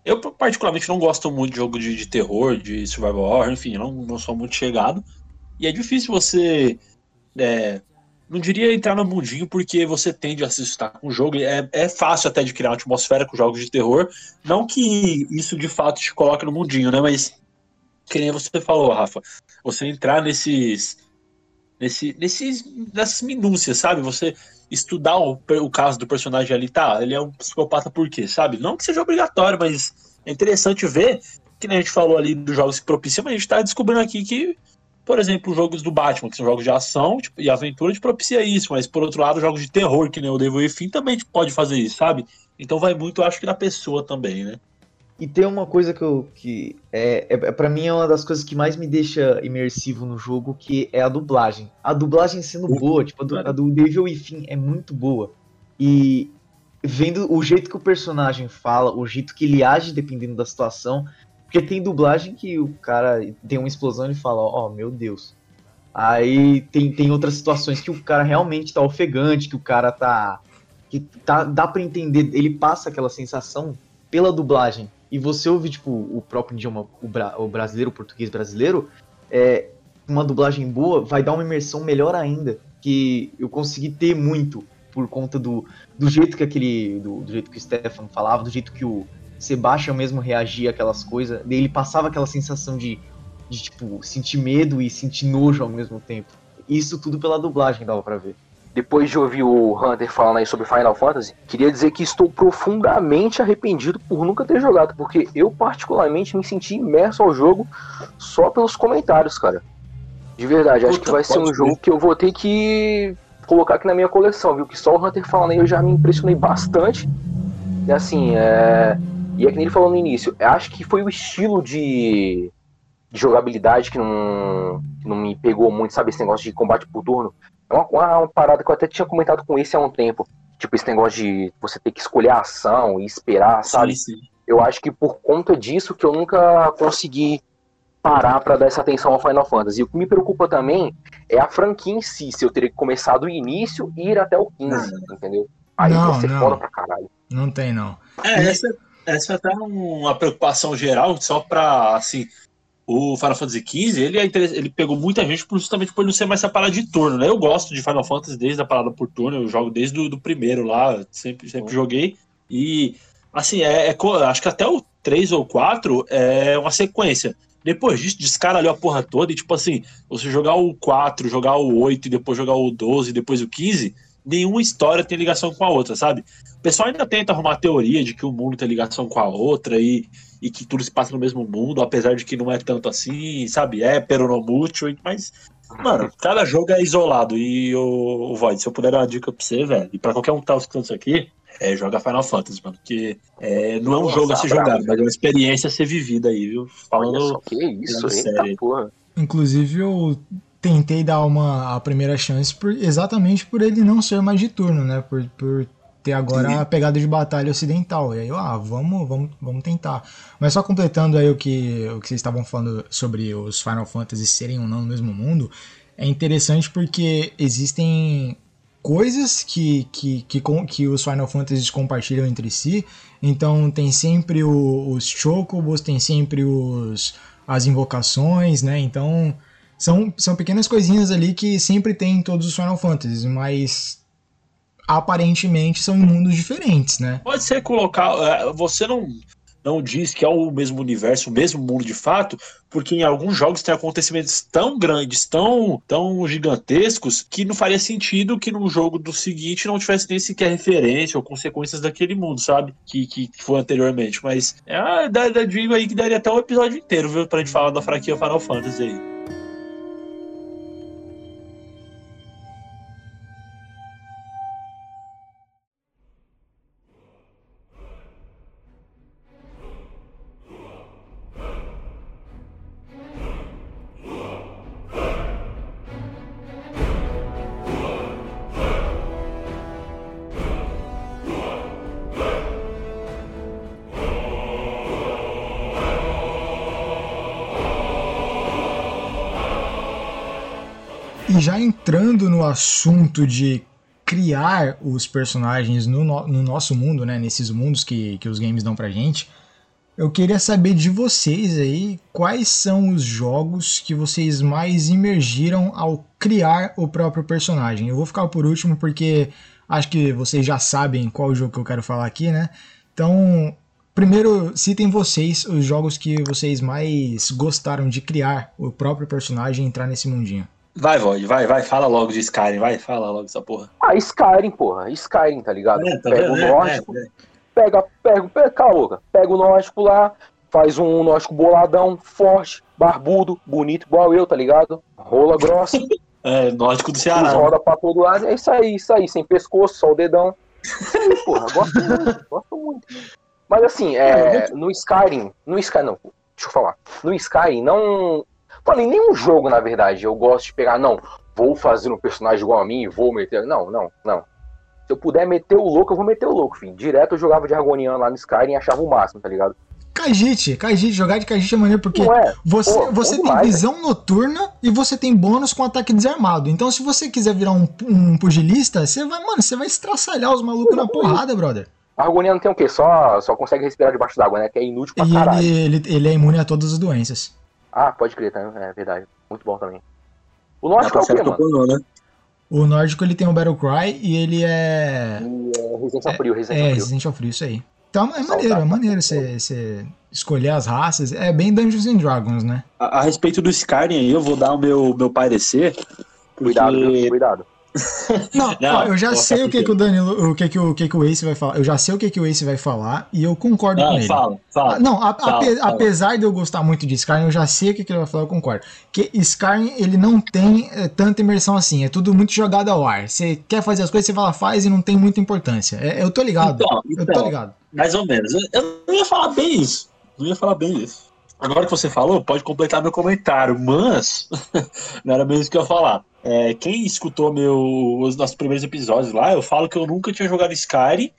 Eu, particularmente, não gosto muito de jogo de, de terror, de survival horror, enfim, não, não sou muito chegado. E é difícil você é, não diria entrar no mundinho porque você tende a se assustar com o jogo. É, é fácil até de criar uma atmosfera com jogos de terror. Não que isso de fato te coloque no mundinho, né? Mas que nem você falou, Rafa. Você entrar nesses. Nesse, nesses, nessas minúcias, sabe? Você estudar o, o caso do personagem ali, tá? Ele é um psicopata por quê, sabe? Não que seja obrigatório, mas é interessante ver que nem a gente falou ali dos jogos que propiciam, mas a gente tá descobrindo aqui que por exemplo, jogos do Batman, que são jogos de ação tipo, e aventura, te propicia isso, mas por outro lado, jogos de terror, que nem o Devil Within, também pode fazer isso, sabe? Então vai muito, eu acho que na pessoa também, né? E tem uma coisa que eu. que é, é, é para mim é uma das coisas que mais me deixa imersivo no jogo, que é a dublagem. A dublagem sendo boa, tipo, a do, a do Devil Within é muito boa. E vendo o jeito que o personagem fala, o jeito que ele age dependendo da situação, porque tem dublagem que o cara tem uma explosão e fala, ó, oh, meu Deus. Aí tem, tem outras situações que o cara realmente tá ofegante, que o cara tá. que tá, dá para entender, ele passa aquela sensação pela dublagem. E você ouve, tipo, o próprio idioma, o, bra, o brasileiro, o português brasileiro, é, uma dublagem boa vai dar uma imersão melhor ainda. Que eu consegui ter muito por conta do, do jeito que aquele. Do, do jeito que o Stefano falava, do jeito que o, Sebastian mesmo reagia aquelas coisas, ele passava aquela sensação de, de, tipo, sentir medo e sentir nojo ao mesmo tempo. Isso tudo pela dublagem dava pra ver. Depois de ouvir o Hunter falando aí sobre Final Fantasy, queria dizer que estou profundamente arrependido por nunca ter jogado, porque eu particularmente me senti imerso ao jogo só pelos comentários, cara. De verdade, Puta, acho que vai ser um ser. jogo que eu vou ter que colocar aqui na minha coleção, viu? Que só o Hunter falando aí eu já me impressionei bastante. E assim, é e é que nem ele falou no início, acho que foi o estilo de, de jogabilidade que não, que não me pegou muito, sabe? Esse negócio de combate por turno. É uma, uma, parada que eu até tinha comentado com esse há um tempo. Tipo, esse negócio de você ter que escolher a ação e esperar, sabe? Sim, sim. Eu acho que por conta disso que eu nunca consegui parar para dar essa atenção ao Final Fantasy. E o que me preocupa também é a franquia em si, se eu teria que começar do início e ir até o 15, não. entendeu? Aí não, você não. foda pra caralho. Não tem, não. É, essa, essa é até uma preocupação geral, só para assim, o Final Fantasy XV, ele, é ele pegou muita gente justamente por não ser mais essa parada de turno, né? Eu gosto de Final Fantasy desde a parada por turno, eu jogo desde o do primeiro lá, sempre, sempre joguei. E, assim, é, é, acho que até o 3 ou 4 é uma sequência. Depois disso, descaralhou a porra toda e, tipo assim, você jogar o 4, jogar o 8 e depois jogar o 12 e depois o 15, nenhuma história tem ligação com a outra, sabe? O pessoal ainda tenta arrumar a teoria de que o mundo tem ligação com a outra e, e que tudo se passa no mesmo mundo, apesar de que não é tanto assim, sabe? É peronomútil, mas, mano, cada jogo é isolado. E o, o Void, se eu puder dar uma dica pra você, velho, e pra qualquer um que tá escutando isso aqui, é jogar Final Fantasy, mano. Porque é, não é um Nossa, jogo a ser jogado, mas é uma experiência a ser vivida aí, viu? Falando. que isso, eita porra. Inclusive, eu tentei dar uma a primeira chance por, exatamente por ele não ser mais de turno, né? Por, por ter agora Sim. a pegada de batalha ocidental. E aí eu, ah, vamos, vamos, vamos tentar. Mas só completando aí o que, o que vocês estavam falando sobre os Final Fantasy serem ou não no mesmo mundo, é interessante porque existem coisas que, que, que, que os Final Fantasy compartilham entre si. Então tem sempre o, os Chocobos, tem sempre os, as invocações, né? Então São, são pequenas coisinhas ali que sempre tem em todos os Final Fantasies, mas aparentemente são mundos diferentes, né? Pode ser colocar. é, Você não, não diz que é o mesmo universo, o mesmo mundo de fato, porque em alguns jogos tem acontecimentos tão grandes, tão, tão gigantescos, que não faria sentido que num jogo do seguinte não tivesse nem sequer referência ou consequências daquele mundo, sabe? Que, que, foi anteriormente. Mas é a da, da aí que daria até um episódio inteiro, viu? Pra gente falar da franquia Final Fantasy aí. E já entrando no assunto de criar os personagens no, no- no nosso mundo, né? Nesses mundos que, que os games dão pra gente, eu queria saber de vocês aí quais são os jogos que vocês mais imergiram ao criar o próprio personagem. Eu vou ficar por último porque acho que vocês já sabem qual jogo que eu quero falar aqui, né? Então, primeiro citem vocês os jogos que vocês mais gostaram de criar o próprio personagem e entrar nesse mundinho. Vai, Void, vai, vai, fala logo de Skyrim, vai, fala logo dessa porra. Ah, Skyrim, porra. Skyrim, tá ligado? É, tá pega vendo? o É, nórdico, é, é. pega, pega, pega, cala. Pega o nórdico lá, faz um nórdico boladão, forte, barbudo, bonito, igual eu, tá ligado? Rola grossa, É, nórdico do Ceará. né? roda pra todo lado. É isso aí, isso aí, sem pescoço, só o dedão. Isso aí, porra, gosto muito, gosto muito. Mas assim, é, no Skyrim, no Skyrim, não, deixa eu falar. No Skyrim, não. Falei, nenhum jogo, na verdade, eu gosto de pegar, não, vou fazer um personagem igual a mim, vou meter. Não, não, não. Se eu puder meter o louco, eu vou meter o louco, filho. Direto eu jogava de Argoniano lá no Skyrim e achava o máximo, tá ligado? Kajit, Kajit, jogar de Kajit é maneiro porque Não é? você, Pô, você tem demais, visão noturna e você tem bônus com ataque desarmado. Então, se você quiser virar um, um pugilista, você vai, mano, você vai estraçalhar os malucos na porrada, brother. Argoniano tem o quê? Só, só consegue respirar debaixo d'água, né? Que é inútil pra E caralho. ele, ele, ele é imune a todas as doenças. Ah, pode crer, tá? É verdade. Muito bom também. O nórdico é pra o quê, mano? né? O nórdico ele tem o Battle Cry e ele é. E, é, ao frio, É, frio. Resident of Frio, isso aí. Então é maneiro, é maneiro você, escolher as raças. É bem Dungeons and Dragons, né? A, a respeito do Skyrim aí, eu vou dar o meu, meu parecer. Porque... Cuidado? Cuidado. Não, Não, ó, eu já sei o que, que o Danilo, o que, que o, o que, que o Ace vai falar. Eu já sei o que, que o Ace vai falar e eu concordo com Não, ele. fala, fala. Ah, Não, a- Fala, ape- fala. apesar de eu gostar muito de Skyrim, eu já sei o que, que ele vai falar, eu concordo. Que Skyrim, ele não tem eh, tanta imersão assim, é tudo muito jogado ao ar. Você quer fazer as coisas, você fala, faz e não tem muita importância. É, eu tô ligado, Então, eu tô então, ligado. mais ou menos. Eu, não ia falar bem isso. Não ia falar bem isso. Agora que você falou, pode completar meu comentário, mas não era mesmo isso que eu ia falar. É, quem escutou meu, os nossos primeiros episódios lá, eu falo que eu nunca tinha jogado Skyrim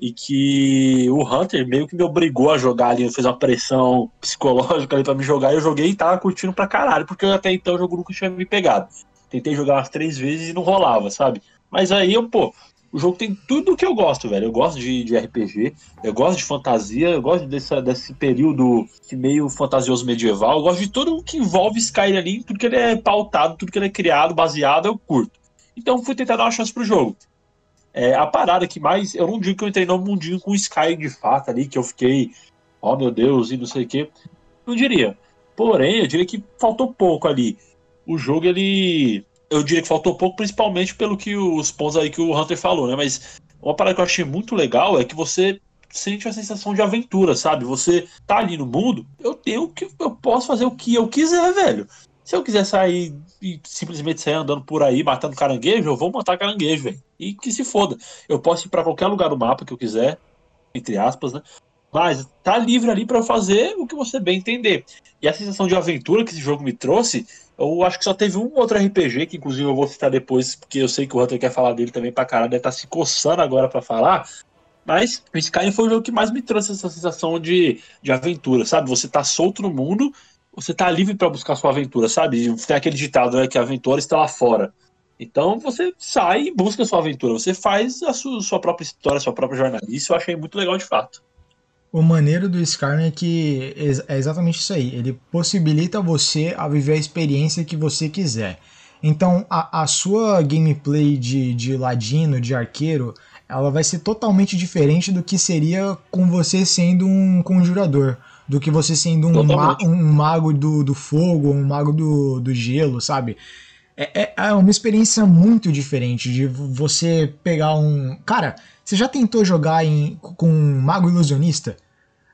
e que o Hunter meio que me obrigou a jogar ali, fez uma pressão psicológica ali pra me jogar, eu joguei e tava curtindo pra caralho, porque até então o jogo nunca tinha me pegado. Tentei jogar umas três vezes e não rolava, sabe? Mas aí eu, pô, o jogo tem tudo que eu gosto, velho. Eu gosto de, de RPG, eu gosto de fantasia, eu gosto desse, desse período meio fantasioso medieval, eu gosto de tudo o que envolve Skyrim ali, tudo que ele é pautado, tudo que ele é criado, baseado, eu curto. Então fui tentar dar uma chance pro jogo. É, a parada que mais. Eu não digo que eu entrei no mundinho com Skyrim de fato ali, que eu fiquei, oh meu Deus, e não sei o quê. Não diria. Porém, eu diria que faltou pouco ali. O jogo, ele. Eu diria que faltou pouco, principalmente pelo que os pontos aí que o Hunter falou, né? Mas uma parada que eu achei muito legal é que você sente a sensação de aventura, sabe? Você tá ali no mundo, eu tenho que. Eu posso fazer o que eu quiser, velho. Se eu quiser sair e simplesmente sair andando por aí, matando caranguejo, eu vou matar caranguejo, velho. E que se foda. Eu posso ir pra qualquer lugar do mapa que eu quiser, entre aspas, né? Mas tá livre ali eu fazer o que você bem entender. E a sensação de aventura que esse jogo me trouxe, eu acho que só teve um outro RPG, que inclusive eu vou citar depois, porque eu sei que o Hunter quer falar dele também pra caralho, deve estar se coçando agora pra falar. Mas o Skyrim foi o jogo que mais me trouxe essa sensação de, de aventura, sabe? Você tá solto no mundo, você tá livre pra buscar sua aventura, sabe? Tem aquele ditado, né, que a aventura está lá fora. Então você sai e busca sua aventura, você faz a sua, sua própria história, a sua própria jornada. Isso eu achei muito legal de fato. O maneiro do Skyrim é que é exatamente isso aí. Ele possibilita você a viver a experiência que você quiser. Então, a, a sua gameplay de, de ladino, de arqueiro, ela vai ser totalmente diferente do que seria com você sendo um conjurador. Do que você sendo um, ma um mago do, do fogo, um mago do, do gelo, sabe? É, é, é uma experiência muito diferente de você pegar um. Cara, você já tentou jogar em, com um mago ilusionista?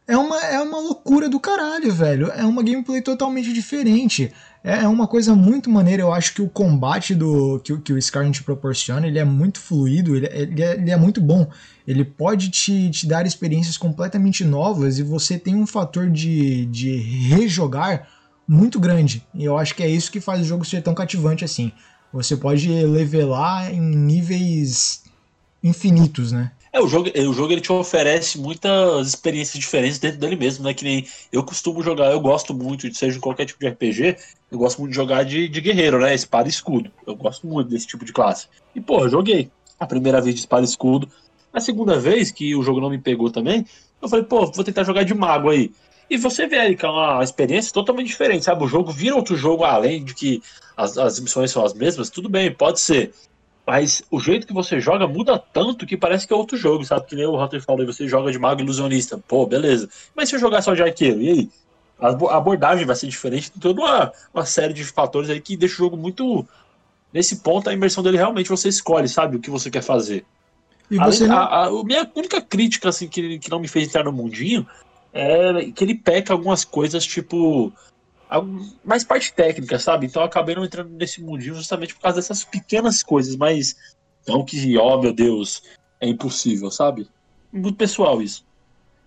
É uma, é uma loucura do caralho, velho. É uma gameplay totalmente diferente. É, é uma coisa muito maneira. Eu acho que o combate do que, que o Skyrim te proporciona, ele é muito fluido, ele, ele, é, ele é muito bom. Ele pode te, te dar experiências completamente novas e você tem um fator de, de rejogar muito grande. E eu acho que é isso que faz o jogo ser tão cativante assim. Você pode levelar em níveis infinitos, né? É, o jogo, o jogo ele te oferece muitas experiências diferentes dentro dele mesmo, né? Que nem eu costumo jogar, eu gosto muito, seja qualquer tipo de RPG, eu gosto muito de jogar de, de guerreiro, né? Espada e escudo. Eu gosto muito desse tipo de classe. E, pô, eu joguei a primeira vez de espada e escudo. A segunda vez, que o jogo não me pegou também, eu falei, pô, vou tentar jogar de mago aí. E você vê aí que é uma experiência totalmente diferente, sabe? O jogo vira outro jogo, além de que as, as missões são as mesmas, tudo bem, pode ser. Mas o jeito que você joga muda tanto que parece que é outro jogo, sabe? Que nem o Hunter falou, você joga de mago ilusionista. Pô, beleza. Mas se eu jogar só de arqueiro, e aí? A abordagem vai ser diferente, tem toda uma, uma série de fatores aí que deixa o jogo muito. Nesse ponto, a imersão dele realmente você escolhe, sabe? O que você quer fazer. E você Além, não... a, a, minha única crítica, assim, que, que não me fez entrar no mundinho é que ele peca algumas coisas, tipo mais parte técnica, sabe? Então acabei não entrando nesse mundinho justamente por causa dessas pequenas coisas, mas não que, ó oh, meu Deus, é impossível, sabe? Muito pessoal isso.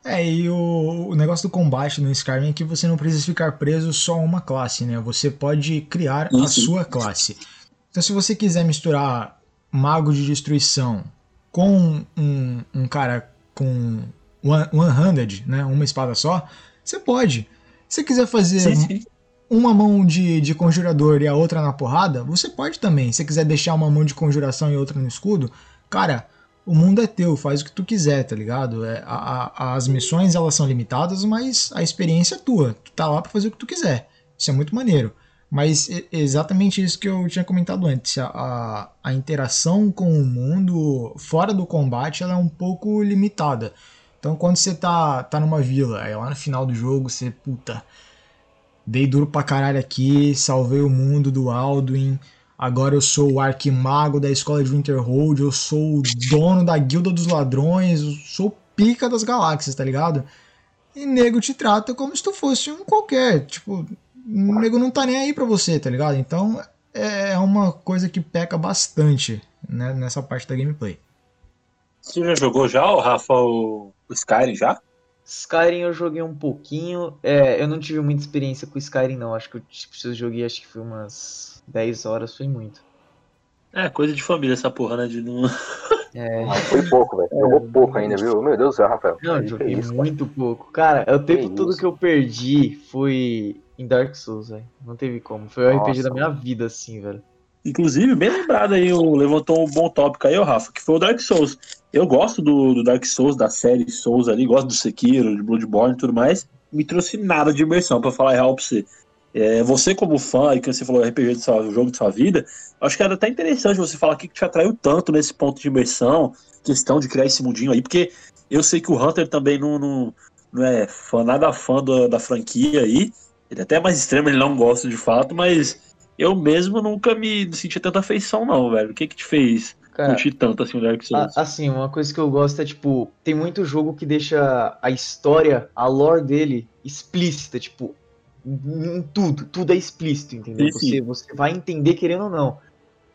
É, e o, o negócio do combate no Skyrim é que você não precisa ficar preso só a uma classe, né? Você pode criar isso. a sua classe. Então, se você quiser misturar mago de destruição com um, um cara com one, one handed, né? Uma espada só, você pode. Se quiser fazer sim, sim uma mão de, de conjurador e a outra na porrada, você pode também. Se quiser deixar uma mão de conjuração e outra no escudo, cara, o mundo é teu, faz o que tu quiser, tá ligado? É, a, a, as missões elas são limitadas, mas a experiência é tua. Tu tá lá pra fazer o que tu quiser. Isso é muito maneiro. Mas é exatamente isso que eu tinha comentado antes. A, a, a, interação com o mundo fora do combate ela é um pouco limitada. Então quando você tá, tá numa vila, aí lá no final do jogo você, puta, Dei duro pra caralho aqui, salvei o mundo do Alduin. Agora eu sou o arquimago da escola de Winterhold, eu sou o dono da guilda dos ladrões, eu sou o pica das galáxias, tá ligado? E nego te trata como se tu fosse um qualquer, tipo, o nego não tá nem aí pra você, tá ligado? Então é uma coisa que peca bastante né, nessa parte da gameplay. Você já jogou já, Rafa, o Skyrim já? Skyrim eu joguei um pouquinho. É, eu não tive muita experiência com Skyrim, não. Acho que eu, tipo, eu joguei, acho que foi umas 10 horas, foi muito. É, coisa de família essa porra, né? De não. É. Ah, foi pouco, velho. Jogou é, pouco ainda, viu? Meu Deus do céu, Rafael. Não, joguei isso, muito cara. pouco. Cara, o tempo que todo isso? que eu perdi foi em Dark Souls, velho. Não teve como. Foi o RPG da minha vida, assim, velho. Inclusive, bem lembrado aí, o, levantou um bom tópico aí, o Rafa, que foi o Dark Souls. Eu gosto do, do, Dark Souls, da série Souls ali, gosto do Sekiro, de Bloodborne e tudo mais. Me trouxe nada de imersão, para falar real pra você. É, você, como fã, e que você falou RPG do seu, jogo de sua vida, acho que era até interessante você falar o que te atraiu tanto nesse ponto de imersão, questão de criar esse mundinho aí, porque eu sei que o Hunter também não, não, não é fã, nada fã da, da franquia aí. Ele é até mais extremo, ele não gosta de fato, mas eu mesmo nunca me senti tanta afeição, não, velho. O que que te fez Cara, curtir tanto assim o Dark Souls? assim, uma coisa que eu gosto é, tipo, tem muito jogo que deixa a história, a lore dele explícita, tipo, em tudo, tudo é explícito, entendeu? Sim, sim. Você, você vai entender querendo ou não.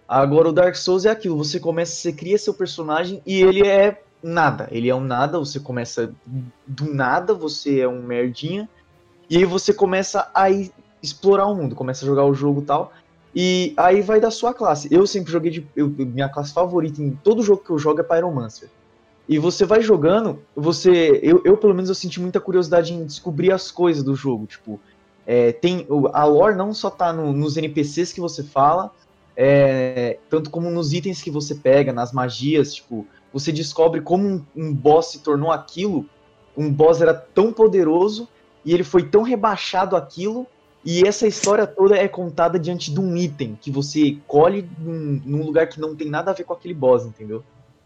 Agora o Dark Souls é aquilo, você começa, você cria seu personagem e ele é nada. Ele é um nada, você começa do nada, você é um merdinha, e aí você começa a explorar o mundo, começa a jogar o jogo e tal. E aí vai da sua classe. Eu sempre joguei de. Eu, minha classe favorita em todo jogo que eu jogo é Pyromancer. E você vai jogando, você. Eu, eu pelo menos eu senti muita curiosidade em descobrir as coisas do jogo. Tipo, é, tem. A lore não só tá no, nos NPCs que você fala, é, tanto como nos itens que você pega, nas magias, tipo, você descobre como um, um boss se tornou aquilo um boss era tão poderoso e ele foi tão rebaixado aquilo e essa história toda é contada diante de um item que você colhe num, num, lugar que não tem nada a ver com aquele boss, entendeu?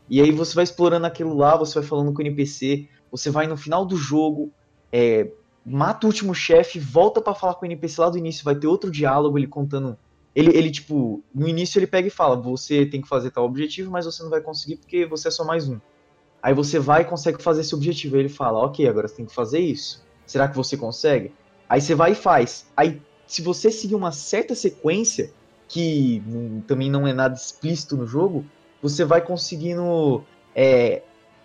E aí você vai explorando aquilo lá, você vai falando com o NPC, você vai no final do jogo, é, mata o último chefe, volta para falar com o NPC lá do início, vai ter outro diálogo, ele contando. Ele, ele, tipo, no início ele pega e fala: Você tem que fazer tal objetivo, mas você não vai conseguir porque você é só mais um. Aí você vai e consegue fazer esse objetivo. Aí ele fala: Ok, agora você tem que fazer isso. Será que você consegue? Aí você vai e faz. Aí, se você seguir uma certa sequência, que também não é nada explícito no jogo, você vai conseguindo é,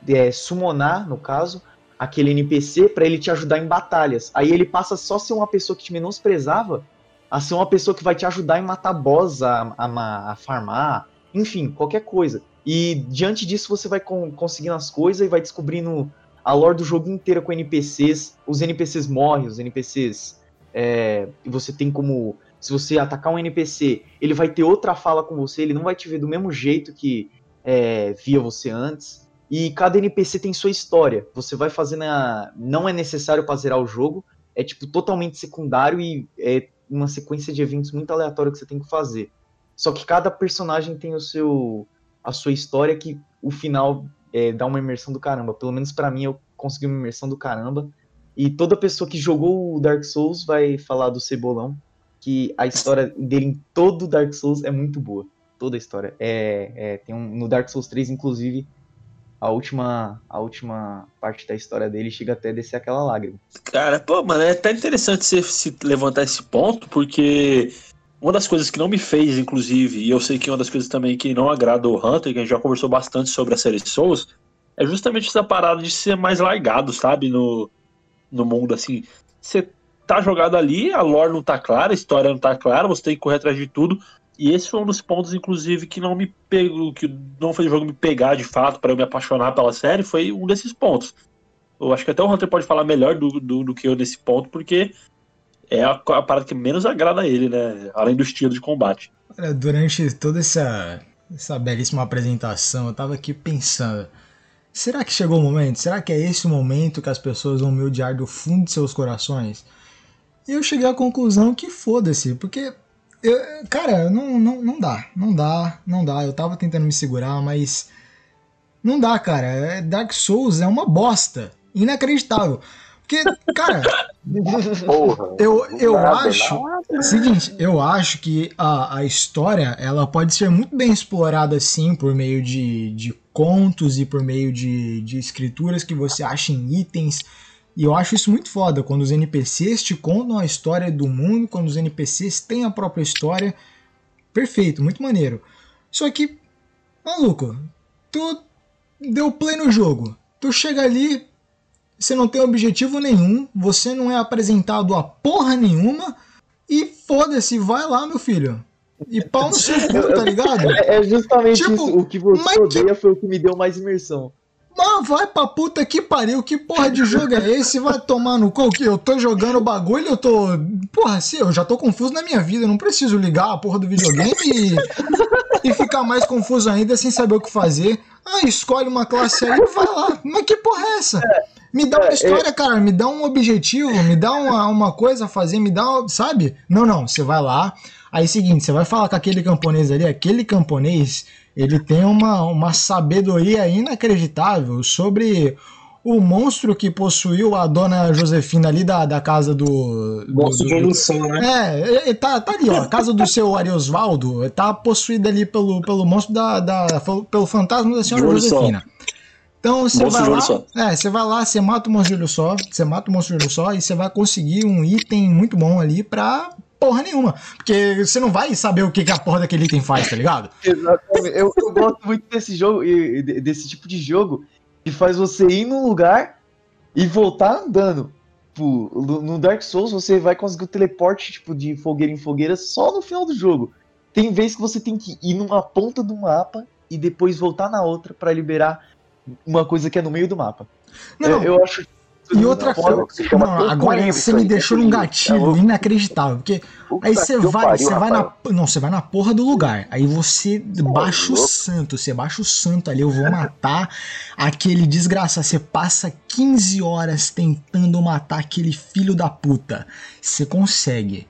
é, summonar, no caso, aquele NPC para ele te ajudar em batalhas. Aí ele passa só a ser uma pessoa que te menosprezava a ser uma pessoa que vai te ajudar em matar boss, a, a, a farmar, enfim, qualquer coisa. E diante disso você vai conseguindo as coisas e vai descobrindo a lore do jogo inteiro com NPCs. Os NPCs morrem, os NPCs. É, você tem como. Se você atacar um NPC, ele vai ter outra fala com você, ele não vai te ver do mesmo jeito que é, via você antes. E cada NPC tem sua história. Você vai fazendo a. Não é necessário para zerar o jogo. É tipo totalmente secundário e é uma sequência de eventos muito aleatória que você tem que fazer. Só que cada personagem tem o seu a sua história que o final é, dá uma imersão do caramba. Pelo menos para mim, eu consegui uma imersão do caramba. E toda pessoa que jogou o Dark Souls vai falar do Cebolão, que a história dele em todo Dark Souls é muito boa. Toda a história. É, é, tem um, no Dark Souls 3, inclusive, a última, a última parte da história dele chega até a descer aquela lágrima. Cara, pô, mano, é até interessante você se levantar esse ponto, porque uma das coisas que não me fez, inclusive, e eu sei que uma das coisas também que não agrada o Hunter, que a gente já conversou bastante sobre a série Souls, é justamente essa parada de ser mais largado, sabe? No, no mundo, assim. Você tá jogado ali, a lore não tá clara, a história não tá clara, você tem que correr atrás de tudo. E esse foi um dos pontos, inclusive, que não me pegou, que não fez o jogo me pegar de fato para eu me apaixonar pela série, foi um desses pontos. Eu acho que até o Hunter pode falar melhor do, do, do que eu nesse ponto, porque é a, a parada que menos agrada a ele, né? Além do estilo de combate. Durante toda essa, essa belíssima apresentação, eu tava aqui pensando. Será que chegou o momento? Será que é esse o momento que as pessoas vão me odiar do fundo de seus corações? E eu cheguei à conclusão que foda-se, porque. Eu, cara, não, não, não dá. Não dá, não dá. Eu tava tentando me segurar, mas. Não dá, cara. Dark Souls é uma bosta. Inacreditável. Porque, cara, Porra, eu, eu nada, acho. Nada. Seguinte, eu acho que a, a história ela pode ser muito bem explorada assim por meio de, de contos e por meio de, de escrituras que você acha em itens. E eu acho isso muito foda quando os NPCs te contam a história do mundo, quando os NPCs têm a própria história. Perfeito, muito maneiro. Só que, maluco, tu deu play no jogo. Tu chega ali, você não tem objetivo nenhum, você não é apresentado a porra nenhuma e foda-se, vai lá, meu filho. E pau no seu cu, tá ligado? É, é justamente tipo, isso. O que você odeia que... foi o que me deu mais imersão. Mas vai pra puta que pariu, que porra de jogo é esse? Vai tomar no cu que eu tô jogando bagulho, eu tô. Porra, assim, eu já tô confuso na minha vida, eu não preciso ligar a porra do videogame e, e ficar mais confuso ainda sem saber o que fazer. Ah, escolhe uma classe aí e vai lá. Mas que porra é essa? Me dá uma é, história, cara, me dá um objetivo, me dá uma, uma coisa a fazer, me dá, sabe? Não, não, você vai lá. Aí, seguinte, você vai falar com aquele camponês ali, aquele camponês ele tem uma, uma sabedoria inacreditável sobre o monstro que possuiu a dona Josefina ali da, da casa do. Monstro de evolução, né? É, tá, tá ali, ó. A casa do seu Ariosvaldo tá possuída ali pelo, pelo monstro da, da. pelo fantasma da senhora Josefina. Então você vai lá, é, você vai lá, você mata o monstro de olho só, você mata o monstro de olho só e você vai conseguir um item muito bom ali pra porra nenhuma. Porque você não vai saber o que, que a porra daquele item faz, tá ligado? Exatamente. Eu, eu gosto muito desse jogo, desse tipo de jogo, que faz você ir num lugar e voltar andando. Tipo, no Dark Souls você vai conseguir o teleporte tipo, de fogueira em fogueira só no final do jogo. Tem vezes que você tem que ir numa ponta do mapa e depois voltar na outra para liberar uma coisa que é no meio do mapa. Não, eu, eu acho E outra coisa, não, agora você me deixou tempo num livre. gatilho É, inacreditável, porque puta aí você vai, pariu, você vai na, não, você vai na porra do lugar. Aí você baixa o santo, você baixa o santo ali, eu vou matar aquele desgraçado. Você passa 15 horas tentando matar aquele filho da puta. Você consegue.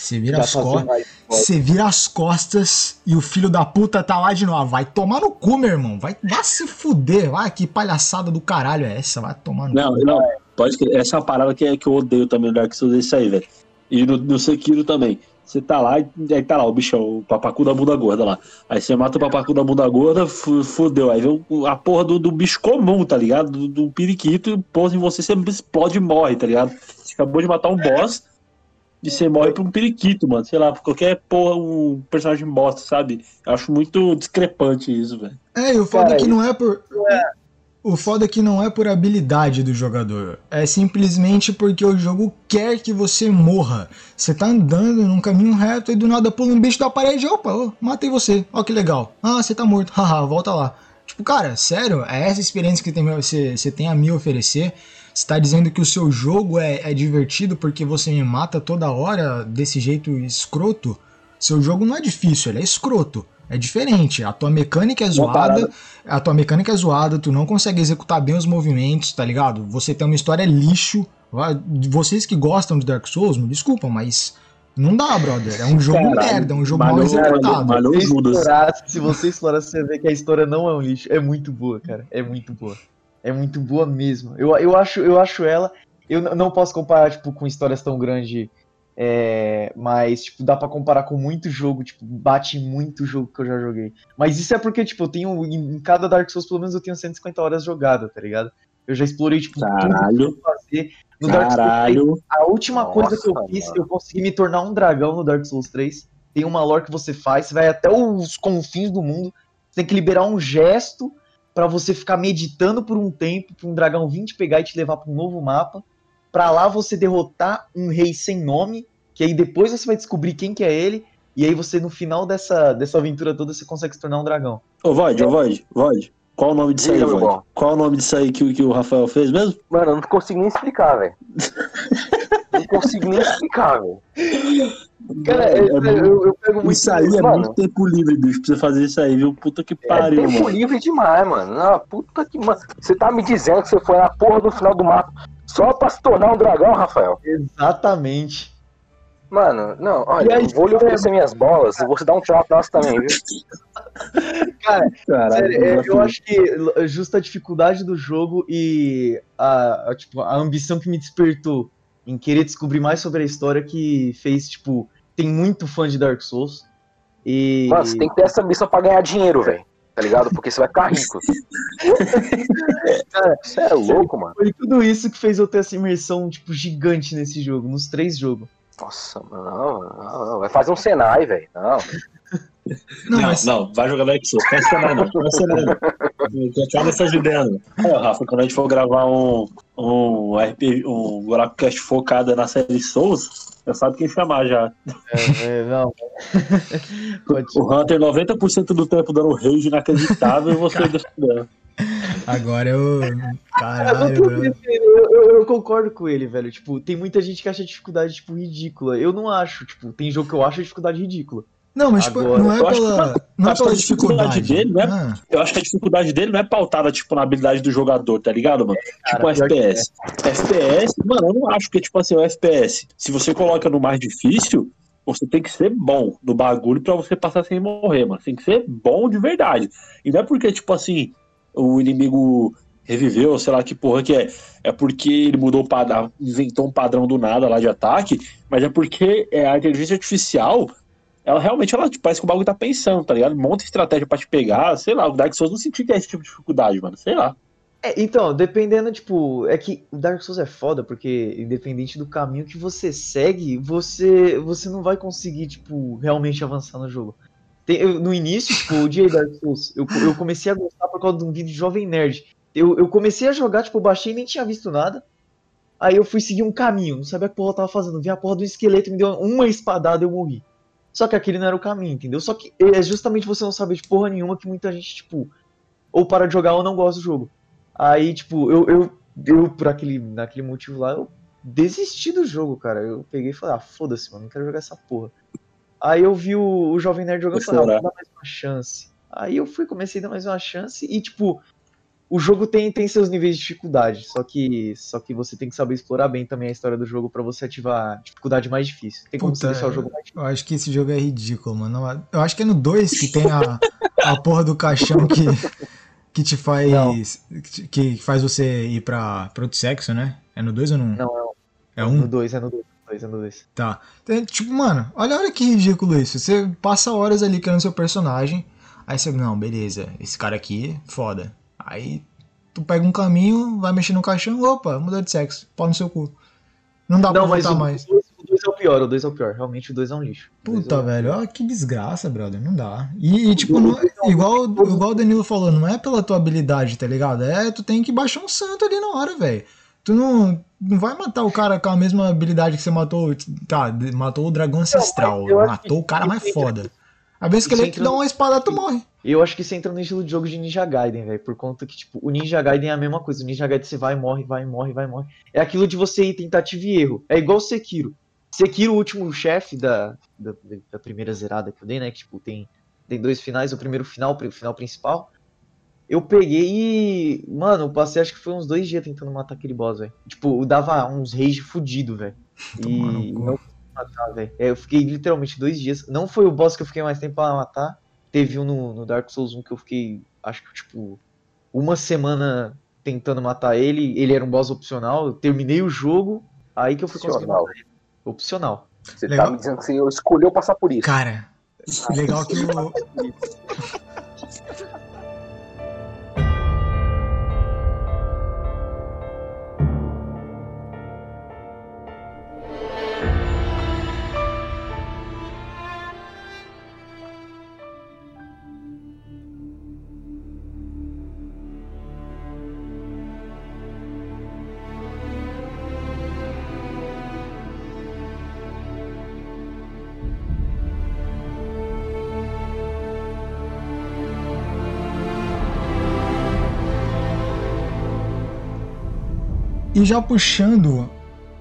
Você vira as costas. Você vira as costas e o filho da puta tá lá de novo. Ah, Vai tomar no cu, meu irmão. Vai, vai se fuder. Vai, que palhaçada do caralho é essa? Vai tomar no Não, cu. não, pode crer. Essa é uma parada que, é- que eu odeio também no Dark Souls, é isso aí, velho. E no, no Sekiro também. Você tá lá, e aí tá lá o bichão, o papacu da bunda gorda lá. Aí você mata o papacu da bunda gorda, fu- fudeu. Aí vem a porra do, do bicho comum, tá ligado? Do, do periquito, pousa em você, você explode e morre, tá ligado? Você acabou de matar um boss e você morre pra um periquito, mano. Sei lá, por qualquer porra, um personagem bosta, sabe? Eu acho muito discrepante isso, velho. É, e o foda Cara, é que não é por. O foda é que não é por habilidade do jogador. É simplesmente porque o jogo quer que você morra. Você tá andando num caminho reto e do nada pula um bicho da parede. Opa, ô, matei você. Ó que legal. Ah, você tá morto. Haha, volta lá. Tipo, cara, sério, é essa experiência que tem, você, você tem a me oferecer. Você tá dizendo que o seu jogo é, é divertido porque você me mata toda hora desse jeito escroto? Seu jogo não é difícil, ele é escroto. É diferente. A tua mecânica é zoada, a tua mecânica é zoada, tu não consegue executar bem os movimentos, tá ligado? Você tem uma história lixo. Vocês que gostam de Dark Souls, me desculpam, mas não dá, brother. É um jogo Caralho, merda, é um jogo mal executado. Se Judas. explorasse, se você explorasse, você vê que a história não é um lixo. É muito boa, cara. É muito boa. É muito boa mesmo. Eu, eu, acho, eu acho ela. Eu não posso comparar, tipo, com histórias tão grandes. é, mas, tipo, dá pra comparar com muito jogo, tipo, bate em muito jogo que eu já joguei. Mas isso é porque, tipo, eu tenho. Em, cada Dark Souls, pelo menos, eu tenho 150 horas jogadas, tá ligado? Eu já explorei, tipo, tudo que eu Caralho, fazer. No Dark Souls 3, caralho. a última Nossa, coisa que eu fiz, mano. eu consegui me tornar um dragão no Dark Souls 3. Tem uma lore que você faz, você vai até os confins do mundo. Você tem que liberar um gesto pra você ficar meditando por um tempo, pra um dragão vir te pegar e te levar pra um novo mapa. Pra lá você derrotar um rei sem nome, que aí depois você vai descobrir quem que é ele. E aí você, no final dessa, dessa aventura toda, você consegue se tornar um dragão. Ô, Void, ô, Void, Void. Qual o nome disso aí, Void? Qual o nome disso aí que, o- que o Rafael fez mesmo? Mano, eu não consigo nem explicar, velho. não consigo nem explicar, velho. Cara, É, eu, é eu, eu pego muito. Isso aí é mano. muito tempo livre, bicho, pra você fazer isso aí, viu? Puta que É pariu, tempo mano. livre demais, mano. Não, puta que. Mano, você tá me dizendo que você foi na porra do final do mapa só pra se tornar um dragão, Rafael? Exatamente. Mano, não, E olha, aí, eu vou lhe oferecer minhas bolas e você dá um tchau nosso também, viu? Cara, Caralho, Sério, é, desafio. eu acho que justa a dificuldade do jogo e a, a, tipo, a ambição que me despertou em querer descobrir mais sobre a história que fez, tipo, tem muito fã de Dark Souls. E. Mano, você tem que ter essa missão pra ganhar dinheiro, velho. Tá ligado? Porque você vai ficar rico. Cara, Você é louco, mano. Foi tudo isso que fez eu ter essa imersão, tipo, gigante nesse jogo, nos três jogos. Nossa, mano, não, não, não. Vai fazer um Senai, velho. Não. Não, Não, mas não, vai jogar Dark Souls. Vai ser não, vai ser não. Continua nessas ideias, não. Aí, ó, Rafa, quando a gente for gravar um, um RP, um Buraco Cast focado na série Souls, já sabe quem chamar já. É, é, não. O Hunter 90% do tempo dando rage inacreditável e você defendendo. agora eu. Caralho, eu, eu- eu concordo com ele, velho. Tipo, tem muita gente que acha dificuldade, tipo, ridícula. Eu não acho, tipo, tem jogo que eu acho a dificuldade ridícula. Não, mas tipo, Agora, não é acho que- pela, não é que pela a dificuldade dificuldade. dele não é- Ah, Eu acho que a dificuldade dele não é pautada, tipo, na habilidade do jogador, tá ligado, mano? tipo um pior que FPS. FPS, mano, eu não acho que, tipo assim, o FPS, se você coloca no mais difícil, você tem que ser bom no bagulho pra você passar sem morrer, mano. Tem que ser bom de verdade. E não é porque, tipo assim, o inimigo reviveu, sei lá que porra que é. É porque ele mudou o padrão, inventou um padrão do nada lá de ataque, mas é porque é, a inteligência artificial, ela realmente, ela tipo, parece que o bagulho tá pensando, tá ligado? Monta estratégia pra te pegar, sei lá, o Dark Souls não sentiu que é esse tipo de dificuldade, mano, sei lá. É, então, dependendo, tipo, é que o Dark Souls é foda, porque independente do caminho que você segue, você, você não vai conseguir, tipo, realmente avançar no jogo. Tem- eu- no início, tipo, eu odiei Dark Souls. Eu, eu comecei a gostar por causa de um vídeo de Jovem Nerd. Eu, eu comecei a jogar, tipo, baixei e nem tinha visto nada. Aí eu fui seguir um caminho, não sabia o que porra eu tava fazendo. Vi a porra do esqueleto, me deu uma espadada e eu morri. Só que aquele não era o caminho, entendeu? Só que é justamente você não saber de porra nenhuma que muita gente, tipo, ou para de jogar ou não gosta do jogo. Aí, tipo, eu, eu eu, por aquele, naquele motivo lá, eu desisti do jogo, cara. Eu peguei e falei, ah, foda-se, mano, não quero jogar essa porra. Aí eu vi o, o Jovem Nerd jogando e falei, ah, vou dar mais uma chance. Aí eu fui, comecei a dar mais uma chance e, tipo, o jogo tem, tem seus níveis de dificuldade, só que só que você tem que saber explorar bem também a história do jogo para você ativar dificuldade mais difícil. Tem como Puta, você deixar o jogo mais difícil. Eu acho que esse jogo é ridículo, mano. Eu acho que é no 2 que tem a, a porra do caixão que, que te faz. Que, que faz você ir pra, pra outro sexo, né? É no 2 ou não? Não, não. É um? No 2, é no 2. É no 2. Tá. Então, tipo, mano, olha, olha que ridículo isso. Você passa horas ali criando seu personagem. Aí você, não, beleza, esse cara aqui, foda. Aí tu pega um caminho, vai mexer no caixão, opa, mudou de sexo, pau no seu cu. Não dá não, pra voltar mais. O 2 é o pior, o 2 é o pior. Realmente o 2 é um lixo. Puta, é velho, ó, que desgraça, brother. Não dá. E, e tipo, não, igual, igual o Danilo falou, não é pela tua habilidade, tá ligado? É, tu tem que baixar um santo ali na hora, velho. Tu não, não vai matar o cara com a mesma habilidade que você matou. Tá, matou o dragão ancestral. Não, matou o cara mais foda. A vez que ele entra... dá uma espada, tu morre. Eu acho que você entra no estilo de jogo de Ninja Gaiden, velho. Por conta que, tipo, o Ninja Gaiden é a mesma coisa. O Ninja Gaiden você vai, morre, vai, morre, vai, morre. É aquilo de você ir tentativa e erro. É igual o Sekiro. Sekiro, o último chefe da, da, da, primeira zerada que eu dei, né? Que, tipo, tem, tem dois finais. O primeiro final, o final principal. Eu peguei e. Mano, eu passei acho que foi uns dois dias tentando matar aquele boss, velho. Tipo, eu dava uns rage fudido, velho. E não matar, velho. É, eu fiquei literalmente dois dias. Não foi o boss que eu fiquei mais tempo pra matar. Teve um no, no Dark Souls 1 que eu fiquei, acho que, tipo, uma semana tentando matar ele. Ele era um boss opcional. Eu terminei o jogo. Aí que eu fui conseguir matar ele. Opcional. Você tá legal. tá me dizendo que você escolheu passar por isso. Cara, legal que eu. E já puxando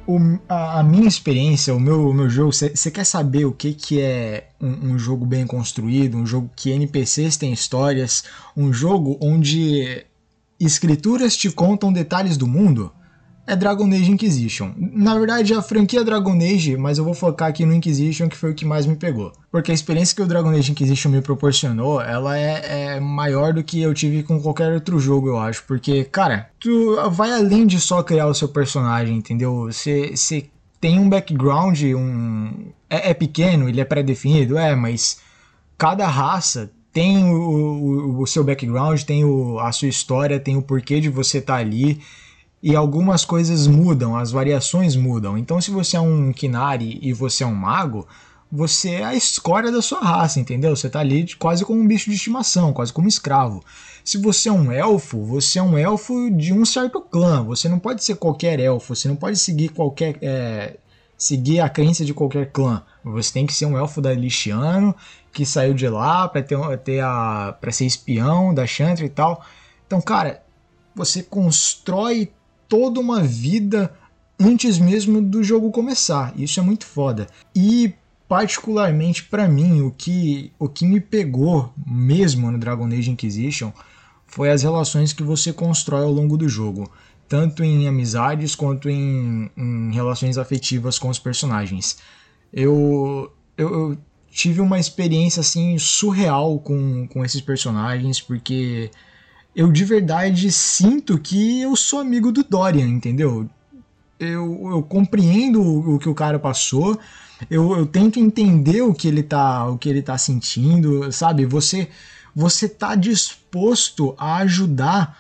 o, a, a, minha experiência, o meu, o meu jogo, você quer saber o que, que é um, um, jogo bem construído, um jogo que NPCs têm histórias, um jogo onde escrituras te contam detalhes do mundo? É Dragon Age Inquisition. Na verdade, a franquia Dragon Age, mas eu vou focar aqui no Inquisition, que foi o que mais me pegou. Porque a experiência que o Dragon Age Inquisition me proporcionou, ela é, é maior do que eu tive com qualquer outro jogo, eu acho. Porque, cara, tu vai além de só criar o seu personagem, entendeu? Você tem um background, um... É, é pequeno, ele é pré-definido, é, mas cada raça tem o, o, o seu background, tem o, a sua história, tem o porquê de você estar tá ali e algumas coisas mudam, as variações mudam. Então, se você é um Kinari e você é um mago, você é a escória da sua raça, entendeu? Você tá ali quase como um bicho de estimação, quase como um escravo. Se você é um elfo, você é um elfo de um certo clã. Você não pode ser qualquer elfo, você não pode seguir qualquer. É, seguir a crença de qualquer clã. Você tem que ser um elfo da Lixiano, que saiu de lá para ter, ter a para ser espião da Chantre e tal. Então, cara, você constrói toda uma vida antes mesmo do jogo começar. Isso é muito foda. E particularmente para mim, o que o que me pegou mesmo no Dragon Age Inquisition foi as relações que você constrói ao longo do jogo, tanto em amizades quanto em, em relações afetivas com os personagens. Eu, eu, eu tive uma experiência assim surreal com, com esses personagens porque eu de verdade sinto que eu sou amigo do Dorian, entendeu? Eu, eu compreendo o, o que o cara passou, eu, eu tento entender o que ele tá, o que ele tá sentindo, sabe? Você você tá disposto a ajudar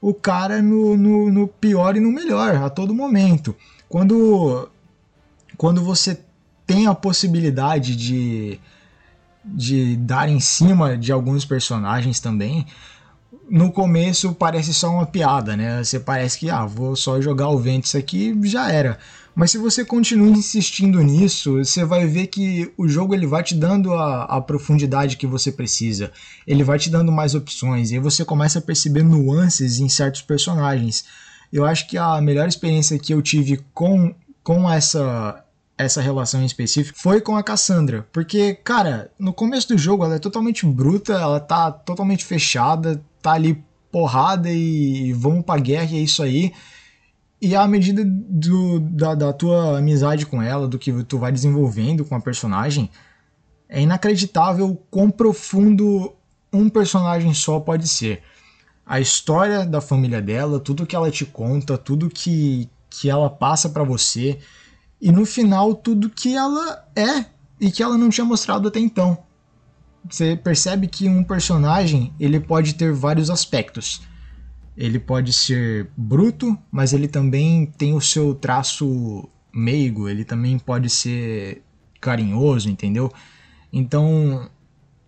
o cara no, no, no, pior e no melhor a todo momento. Quando, quando você tem a possibilidade de, de dar em cima de alguns personagens também, no começo parece só uma piada, né? Você parece que, ah, vou só jogar o Ventus aqui já era. Mas se você continua insistindo nisso, você vai ver que o jogo ele vai te dando a, a, profundidade que você precisa. Ele vai te dando mais opções. E aí você começa a perceber nuances em certos personagens. Eu acho que a melhor experiência que eu tive com, com essa, essa relação em específico foi com a Cassandra. Porque, cara, no começo do jogo ela é totalmente bruta, ela tá totalmente fechada, tá ali porrada e vamos pra guerra e é isso aí. E à medida do, da, da tua amizade com ela, do que tu vai desenvolvendo com a personagem, é inacreditável quão profundo um personagem só pode ser. A história da família dela, tudo que ela te conta, tudo que, que ela passa para você, e no final tudo que ela é e que ela não tinha mostrado até então. Você percebe que um personagem ele pode ter vários aspectos. Ele pode ser bruto, mas ele também tem o seu traço meigo, ele também pode ser carinhoso, entendeu? Então,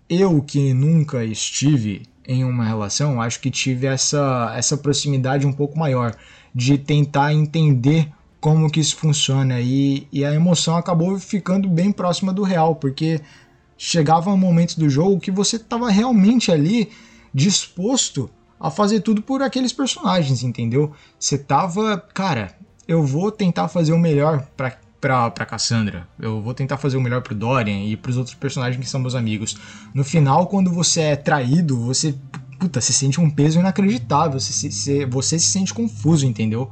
eu que nunca estive em uma relação, acho que tive essa, essa proximidade um pouco maior de tentar entender como que isso funciona. E, e a emoção acabou ficando bem próxima do real, porque chegava momentos do jogo que você estava realmente ali disposto a fazer tudo por aqueles personagens, entendeu? Você tava, cara, eu vou tentar fazer o melhor pra, pra, pra Cassandra, eu vou tentar fazer o melhor pro Dorian e pros outros personagens que são meus amigos. No final, quando você é traído, você, puta, você sente um peso inacreditável, você, você, você se sente confuso, entendeu?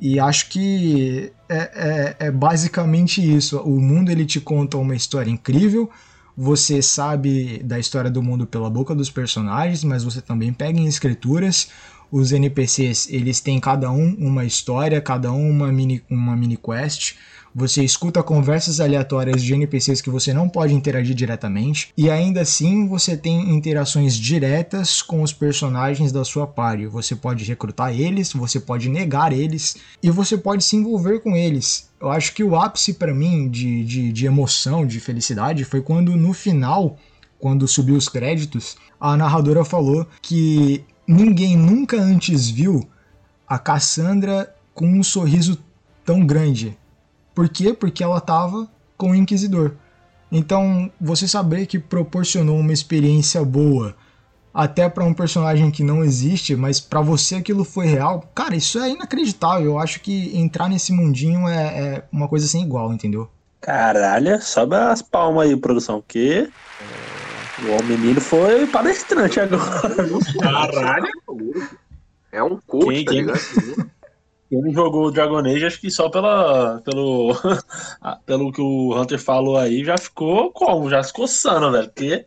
E acho que é, é, é basicamente isso. O mundo ele te conta uma história incrível, você sabe da história do mundo pela boca dos personagens, mas você também pega em escrituras. Os NPCs, eles têm cada um uma história, cada um uma mini, uma mini quest. Você escuta conversas aleatórias de NPCs que você não pode interagir diretamente, e ainda assim você tem interações diretas com os personagens da sua party. Você pode recrutar eles, você pode negar eles, e você pode se envolver com eles. Eu acho que o ápice para mim de, de, de emoção, de felicidade, foi quando no final, quando subiu os créditos, a narradora falou que ninguém nunca antes viu a Cassandra com um sorriso tão grande por quê? Porque ela estava com o Inquisidor. Então, você saber que proporcionou uma experiência boa até para um personagem que não existe, mas para você aquilo foi real, cara, isso é inacreditável. Eu acho que entrar nesse mundinho é, é uma coisa sem igual, entendeu? Caralho, sobe as palmas aí, produção, que o menino foi palestrante agora. Caralho. É um coach, quem, tá ligado? Quem jogou Dragon Age, acho que só pela, pelo, pelo que o Hunter falou aí, já ficou como? Já se coçando, velho. Porque...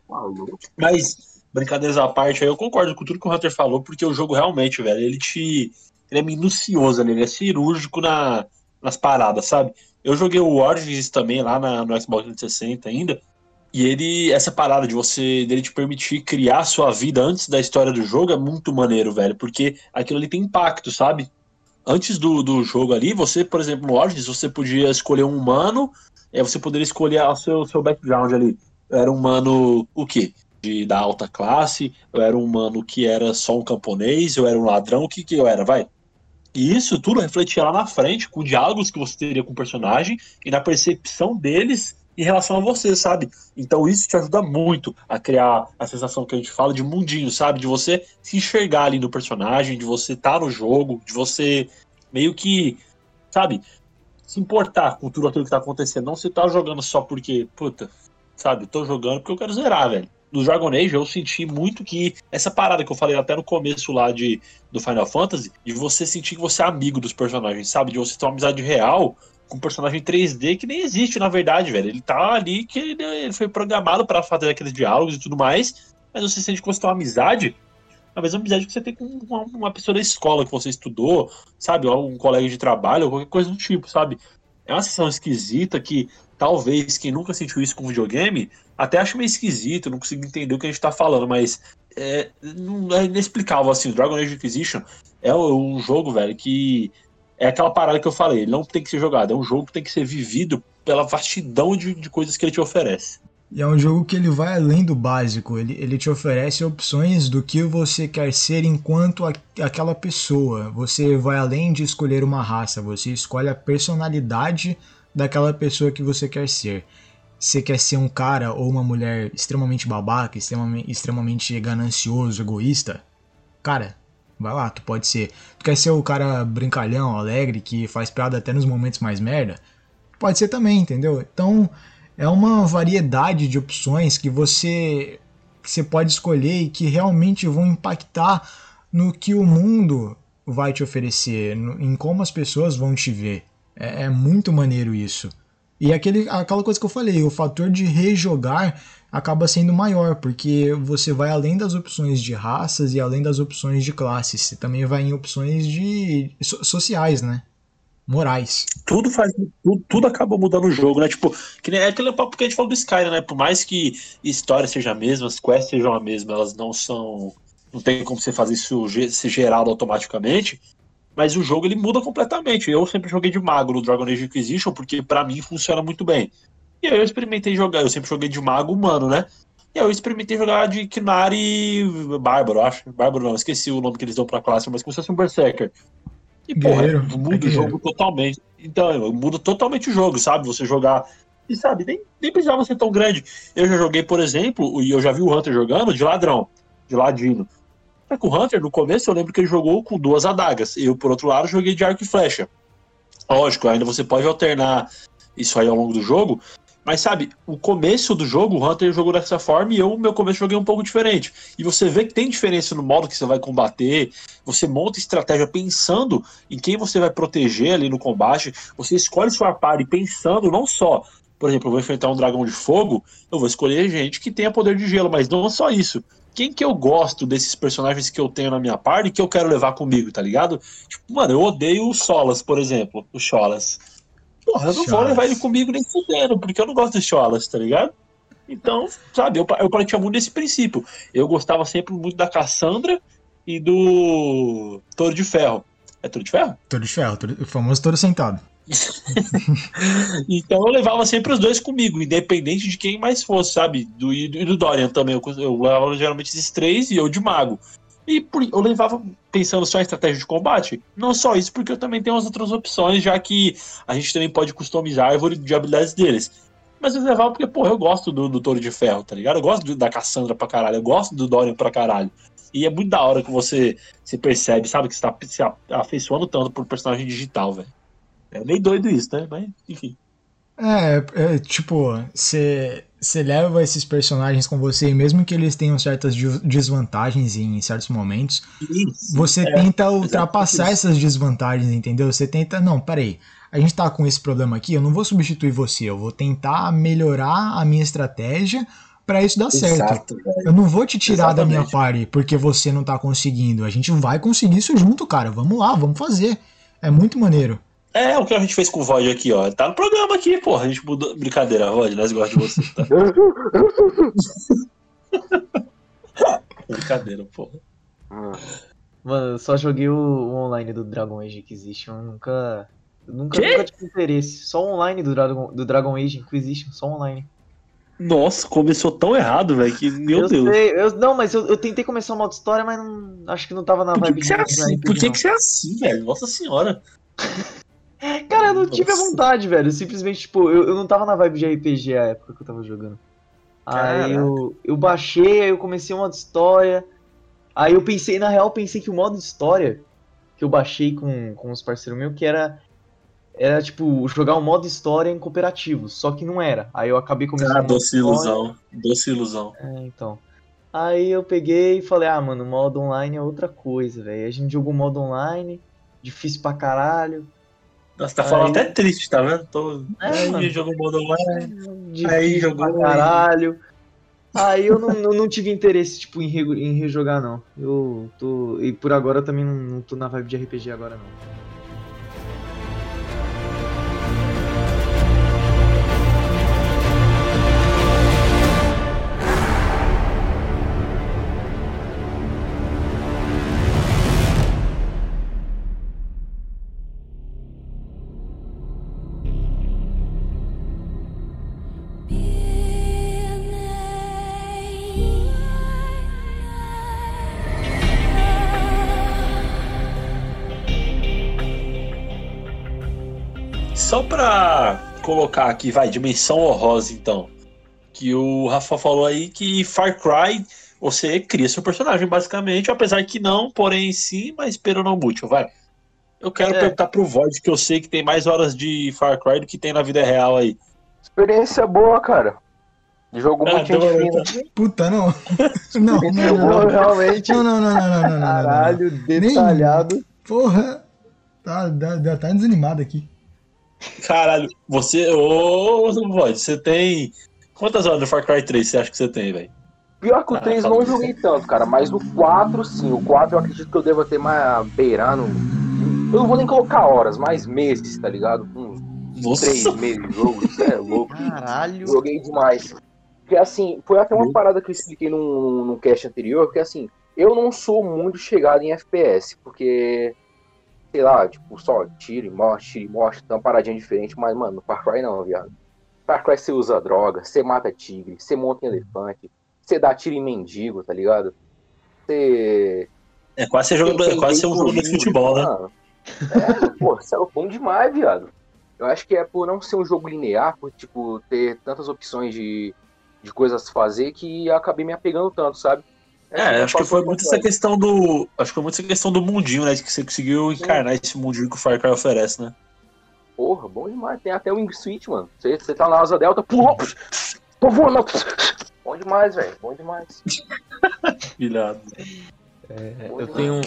Mas, brincadeiras à parte, aí eu concordo com tudo que o Hunter falou, porque o jogo realmente, velho, ele te. Ele é minucioso, ele é cirúrgico na, nas paradas, sabe? Eu joguei o Origins também lá na, no Xbox 360 ainda. E ele, essa parada de você, dele te permitir criar sua vida antes da história do jogo é muito maneiro, velho. Porque aquilo ali tem impacto, sabe? Antes do, do jogo ali, você, por exemplo, no Origins, você podia escolher um humano, é, você poderia escolher o seu, seu background ali. Eu era um humano, o quê? De, da alta classe, eu era um humano que era só um camponês, eu era um ladrão, o que, que eu era, vai? E isso tudo refletia lá na frente, com diálogos que você teria com o personagem e na percepção deles em relação a você, sabe? Então isso te ajuda muito a criar a sensação que a gente fala de mundinho, sabe? De você se enxergar ali no personagem, de você estar tá no jogo, de você meio que, sabe, se importar com tudo aquilo que tá acontecendo. Não se tá jogando só porque, puta, sabe, tô jogando porque eu quero zerar, velho. No Dragon Age eu senti muito que essa parada que eu falei até no começo lá de, do Final Fantasy, de você sentir que você é amigo dos personagens, sabe? De você ter uma amizade real um personagem 3D que nem existe, na verdade, velho. Ele tá ali que ele, ele foi programado para fazer aqueles diálogos e tudo mais, mas você sente que você tem uma amizade, a mesma amizade que você tem com uma, uma pessoa da escola que você estudou, sabe? Ou um colega de trabalho, ou qualquer coisa do tipo, sabe? É uma sensação esquisita que talvez quem nunca sentiu isso com videogame até acha meio esquisito, não consigo entender o que a gente tá falando, mas é, não é inexplicável assim. Dragon Age Inquisition é um jogo, velho, que é aquela parada que eu falei, ele não tem que ser jogado, é um jogo que tem que ser vivido pela vastidão de, de coisas que ele te oferece. E é um jogo que ele vai além do básico, ele, ele te oferece opções do que você quer ser enquanto a, aquela pessoa. Você vai além de escolher uma raça, você escolhe a personalidade daquela pessoa que você quer ser. Você quer ser um cara ou uma mulher extremamente babaca, extremamente, extremamente ganancioso, egoísta? Cara, Vai lá, tu pode ser. Tu quer ser o cara brincalhão, alegre, que faz piada até nos momentos mais merda? Pode ser também, entendeu? Então é uma variedade de opções que você, que você pode escolher e que realmente vão impactar no que o mundo vai te oferecer, em como as pessoas vão te ver. É, é muito maneiro isso. E aquele, aquela coisa que eu falei, o fator de rejogar acaba sendo maior, porque você vai além das opções de raças e além das opções de classes, você também vai em opções de so, sociais, né? Morais. Tudo faz. Tudo, tudo acaba mudando o jogo, né? Tipo, que nem, é aquele papo que a gente falou do Skyrim, né? Por mais que história seja a mesma, as quests sejam a mesma, elas não são. Não tem como você fazer isso ser gerado automaticamente. Mas o jogo ele muda completamente. Eu sempre joguei de mago no Dragon Age Inquisition, porque para mim funciona muito bem. E aí eu experimentei jogar, eu sempre joguei de mago humano, né? E aí eu experimentei jogar de Kinari Bárbaro, acho. Bárbaro não, esqueci o nome que eles dão pra classe, mas como se fosse um Berserker. E, porra, Guerreiro, muda é o jogo totalmente. Então, muda totalmente o jogo, sabe? Você jogar. E sabe, nem, nem precisava ser tão grande. Eu já joguei, por exemplo, e eu já vi o Hunter jogando de ladrão, de ladino. Que o Hunter, no começo, eu lembro que ele jogou com duas adagas. Eu, por outro lado, joguei de arco e flecha. Lógico, ainda você pode alternar isso aí ao longo do jogo. Mas sabe, o começo do jogo, o Hunter jogou dessa forma e eu, meu começo, joguei um pouco diferente. E você vê que tem diferença no modo que você vai combater, você monta estratégia pensando em quem você vai proteger ali no combate, você escolhe sua party pensando não só, por exemplo, eu vou enfrentar um dragão de fogo, eu vou escolher gente que tenha poder de gelo, mas não só isso. Quem que eu gosto desses personagens que eu tenho na minha party que eu quero levar comigo, tá ligado? Tipo, mano, eu odeio o Solas, por exemplo, o Cholas. Porra, eu não vou Cholas. levar ele comigo nem fudendo, porque eu não gosto de Cholas, tá ligado? Então, sabe, eu, eu partia muito desse princípio. Eu gostava sempre muito da Cassandra e do Touro de Ferro. É Touro de Ferro? Touro de ferro, o famoso touro sentado. Então eu levava sempre os dois comigo, independente de quem mais fosse, sabe? Do, e do, do Dorian também. Eu, eu levava geralmente esses três e eu de mago. E por- eu levava pensando só em estratégia de combate. Não só isso, porque eu também tenho as outras opções, já que a gente também pode customizar a árvore de habilidades deles. Mas eu levava porque, porra, eu gosto do, do Touro de Ferro, tá ligado? Eu gosto do- da Cassandra pra caralho, eu gosto do Dorian pra caralho. E é muito da hora que você se percebe, sabe? Que você tá se afeiçoando tanto por personagem digital, velho. É meio doido isso, né? Mas, enfim. É, é, tipo, você leva esses personagens com você, mesmo que eles tenham certas de- desvantagens em certos momentos, Isso. você É, tenta ultrapassar isso. essas desvantagens, entendeu? Você tenta, não, peraí, a gente tá com esse problema aqui, eu não vou substituir você, eu vou tentar melhorar a minha estratégia pra isso dar certo. Exato, velho. Eu não vou te tirar da minha Exatamente. party porque você não tá conseguindo. A gente vai conseguir isso junto, cara. Vamos lá, vamos fazer. É muito maneiro. É o que a gente fez com o Void aqui, ó. Tá no programa aqui, porra. A gente mudou. Brincadeira, Void, nós gostamos de você, tá? Brincadeira, porra. Mano, eu só joguei o, o online do Dragon Age Inquisition, eu nunca. eu Nunca, Quê? nunca tive interesse. Só online do Dragon, do Dragon Age Inquisition, só online. Nossa, começou tão errado, velho, que, meu eu Deus. sei, eu, não, mas eu, eu tentei começar o modo história, mas não, acho que não tava na Por que, vibe que você é assim? Por que, que você é assim, velho? Nossa senhora. Eu não tive a vontade, velho. Simplesmente, tipo, eu, eu não tava na vibe de RPG a época que eu tava jogando. Aí eu, eu baixei, aí eu comecei o modo história. Aí eu pensei, na real, pensei que o modo história que eu baixei com, com os parceiros meus, que era, era tipo, jogar um modo história em cooperativo. Só que não era. Aí eu acabei começando Ah, o doce ilusão. Doce ilusão. É, então. Aí eu peguei e falei, ah, mano, modo online é outra coisa, velho. A gente jogou modo online, difícil pra caralho. Nossa, tá falando Aí- até triste, tá vendo? Tô... É, Aí mano. jogou. Difícil Aí jogou caralho. Aí eu não, não, não tive interesse, tipo, em, re- em rejogar, não. Eu tô. E por agora eu também não, não tô na vibe de RPG agora, não. colocar aqui, vai, dimensão horrorosa então. Que o Rafa falou aí que Far Cry, você cria seu personagem basicamente, apesar que não, porém sim, mas pelo não útil, vai. Eu quero é. perguntar pro Void, que eu sei que tem mais horas de Far Cry do que tem na vida real aí. Experiência boa, cara. Jogo muito então. Puta, não. não, não, não, realmente. Não, não, não, não, não, não, não Caralho, detalhado. Nem... Porra. Tá, tá, tá desanimado aqui. Caralho, você. Ô, Void, você tem. Quantas horas do Far Cry 3 você acha que você tem, velho? Pior que o Ah, 3 fala não joguei tanto, cara, mas no 4 sim. O 4 eu acredito que eu devo ter mais beirando. Eu não vou nem colocar horas, mais meses, tá ligado? Uns Nossa. 3 meses de jogo, isso é louco. Caralho. Joguei demais. Porque assim, foi até uma parada que eu expliquei num, num cast anterior, porque assim, eu não sou muito chegado em FPS, porque, sei lá, tipo, só tiro e morte, tiro e morte, tem uma paradinha diferente, mas, mano, no Far Cry não, viado. Far Cry você usa droga, você mata tigre, você monta em elefante, você dá tiro em mendigo, tá ligado? Você. É quase ser, jogo, é quase ser um jogo de futebol, né? Mano, É, pô, isso é bom demais, viado. Eu acho que é por não ser um jogo linear, por, tipo, ter tantas opções de, de coisas a fazer que eu acabei me apegando tanto, sabe? É, acho que foi muito essa questão do. Acho que foi muito essa questão do mundinho, né? Que você conseguiu encarnar esse mundinho que o Far Cry oferece, né? Porra, bom demais. Tem até o Wing Switch, mano. Você, você tá na asa delta, pulou, tô voando. Bom demais, velho. Bom demais. Pilhado. É, Bom eu demais. tenho.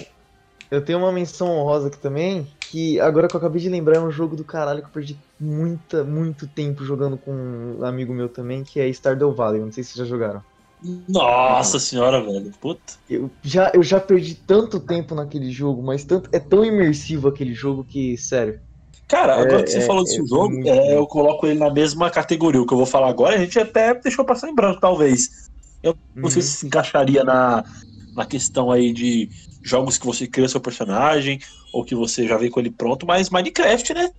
Eu tenho uma menção honrosa aqui também, que agora que eu acabei de lembrar é um jogo do caralho que eu perdi muita, muito tempo jogando com um amigo meu também, que é Stardew Valley. Não sei se vocês já jogaram. Nossa senhora, velho. Puta. Eu já, eu já perdi tanto tempo naquele jogo, mas tanto, é tão imersivo aquele jogo que, sério. Cara, agora É, que você é, falou desse é jogo, muito é, bom. eu coloco ele na mesma categoria. O que eu vou falar agora, a gente até deixou passar em branco, talvez. Não sei Uhum. se se encaixaria na, na questão aí de jogos que você cria seu personagem, ou que você já vem com ele pronto, mas Minecraft, né?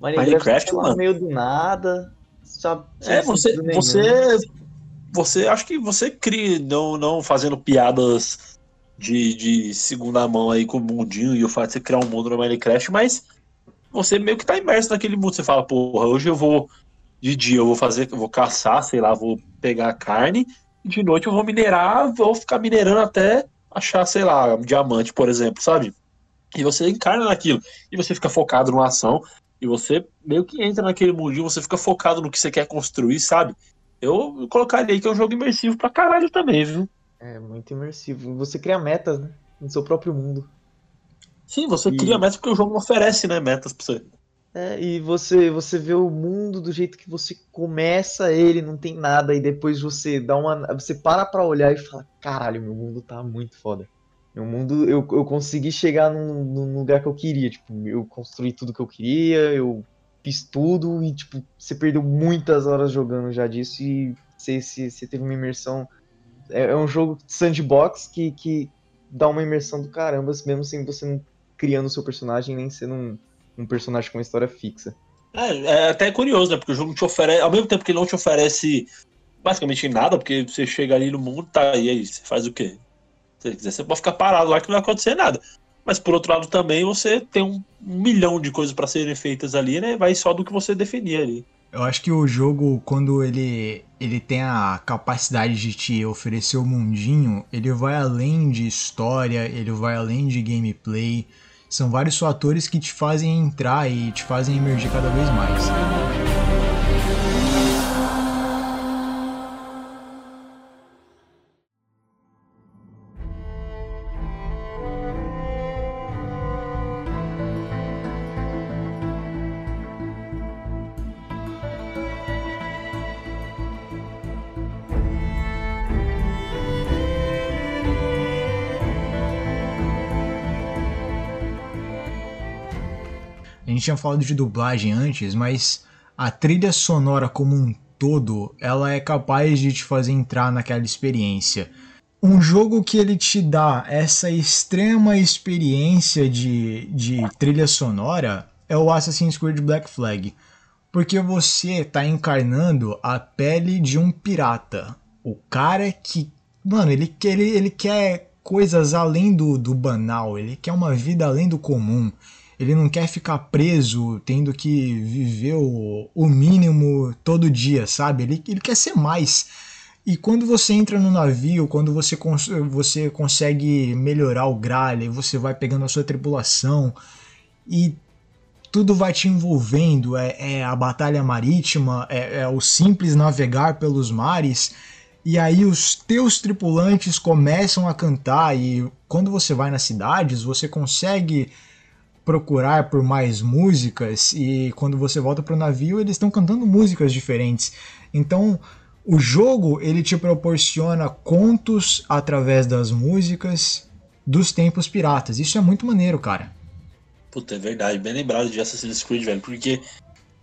Minecraft, Minecraft, mano. no meio do nada. Sabe, É, você, nenhum. Você, acho que você cria, não, não fazendo piadas de, de segunda mão aí com o mundinho e o fato de você criar um mundo no Minecraft, mas você meio que tá imerso naquele mundo. Você fala, porra, hoje eu vou, de dia eu vou fazer, eu vou caçar, sei lá, vou pegar carne, e de noite eu vou minerar, vou ficar minerando até achar, sei lá, um diamante, por exemplo, sabe? E você encarna naquilo, e você fica focado numa ação, e você meio que entra naquele mundinho, você fica focado no que você quer construir, sabe? Eu colocaria aí que é um jogo imersivo pra caralho também, viu? É muito imersivo. Você cria metas, né? No seu próprio mundo. Sim, você E- cria metas porque o jogo oferece, né, metas pra você. É, e você, você vê o mundo do jeito que você começa ele, não tem nada, e depois você dá uma. Você para pra olhar e fala, caralho, meu mundo tá muito foda. Meu mundo, eu, eu consegui chegar num, num lugar que eu queria. Tipo, eu construí tudo que eu queria, eu fiz tudo, e tipo, você perdeu muitas horas jogando já disso, e você, você, você teve uma imersão. É, é um jogo sandbox que, que dá uma imersão do caramba, mesmo sem você não criando o seu personagem, nem sendo um um personagem com uma história fixa. É, é até curioso, né? Porque o jogo te oferece, ao mesmo tempo que ele não te oferece basicamente nada, porque você chega ali no mundo, tá, e aí, você faz o quê? Se você quiser, você pode ficar parado lá que não vai acontecer nada. Mas por outro lado também você tem um, milhão de coisas pra serem feitas ali, né? Vai só do que você definir ali. Eu acho que o jogo, quando ele, ele tem a capacidade de te oferecer o mundinho, ele vai além de história, ele vai além de gameplay. São vários fatores que te fazem entrar e te fazem emergir cada vez mais. A gente tinha falado de dublagem antes, mas a trilha sonora como um todo, ela é capaz de te fazer entrar naquela experiência. Um jogo que ele te dá essa extrema experiência de, de trilha sonora é o Assassin's Creed Black Flag. Porque você tá encarnando a pele de um pirata. O cara que. Mano, ele, ele, ele quer coisas além do, do banal, ele quer uma vida além do comum. Ele não quer ficar preso tendo que viver o, o mínimo todo dia, sabe? Ele, ele quer ser mais. E quando você entra no navio, quando você, cons você consegue melhorar o gralha, você vai pegando a sua tripulação e tudo vai te envolvendo. É, é a batalha marítima, é, é o simples navegar pelos mares. E aí os teus tripulantes começam a cantar e quando você vai nas cidades, você consegue procurar por mais músicas e quando você volta pro navio, eles estão cantando músicas diferentes. Então, o jogo ele te proporciona contos através das músicas dos tempos piratas. Isso é muito maneiro, cara. Puta, é verdade, bem lembrado de Assassin's Creed, velho, porque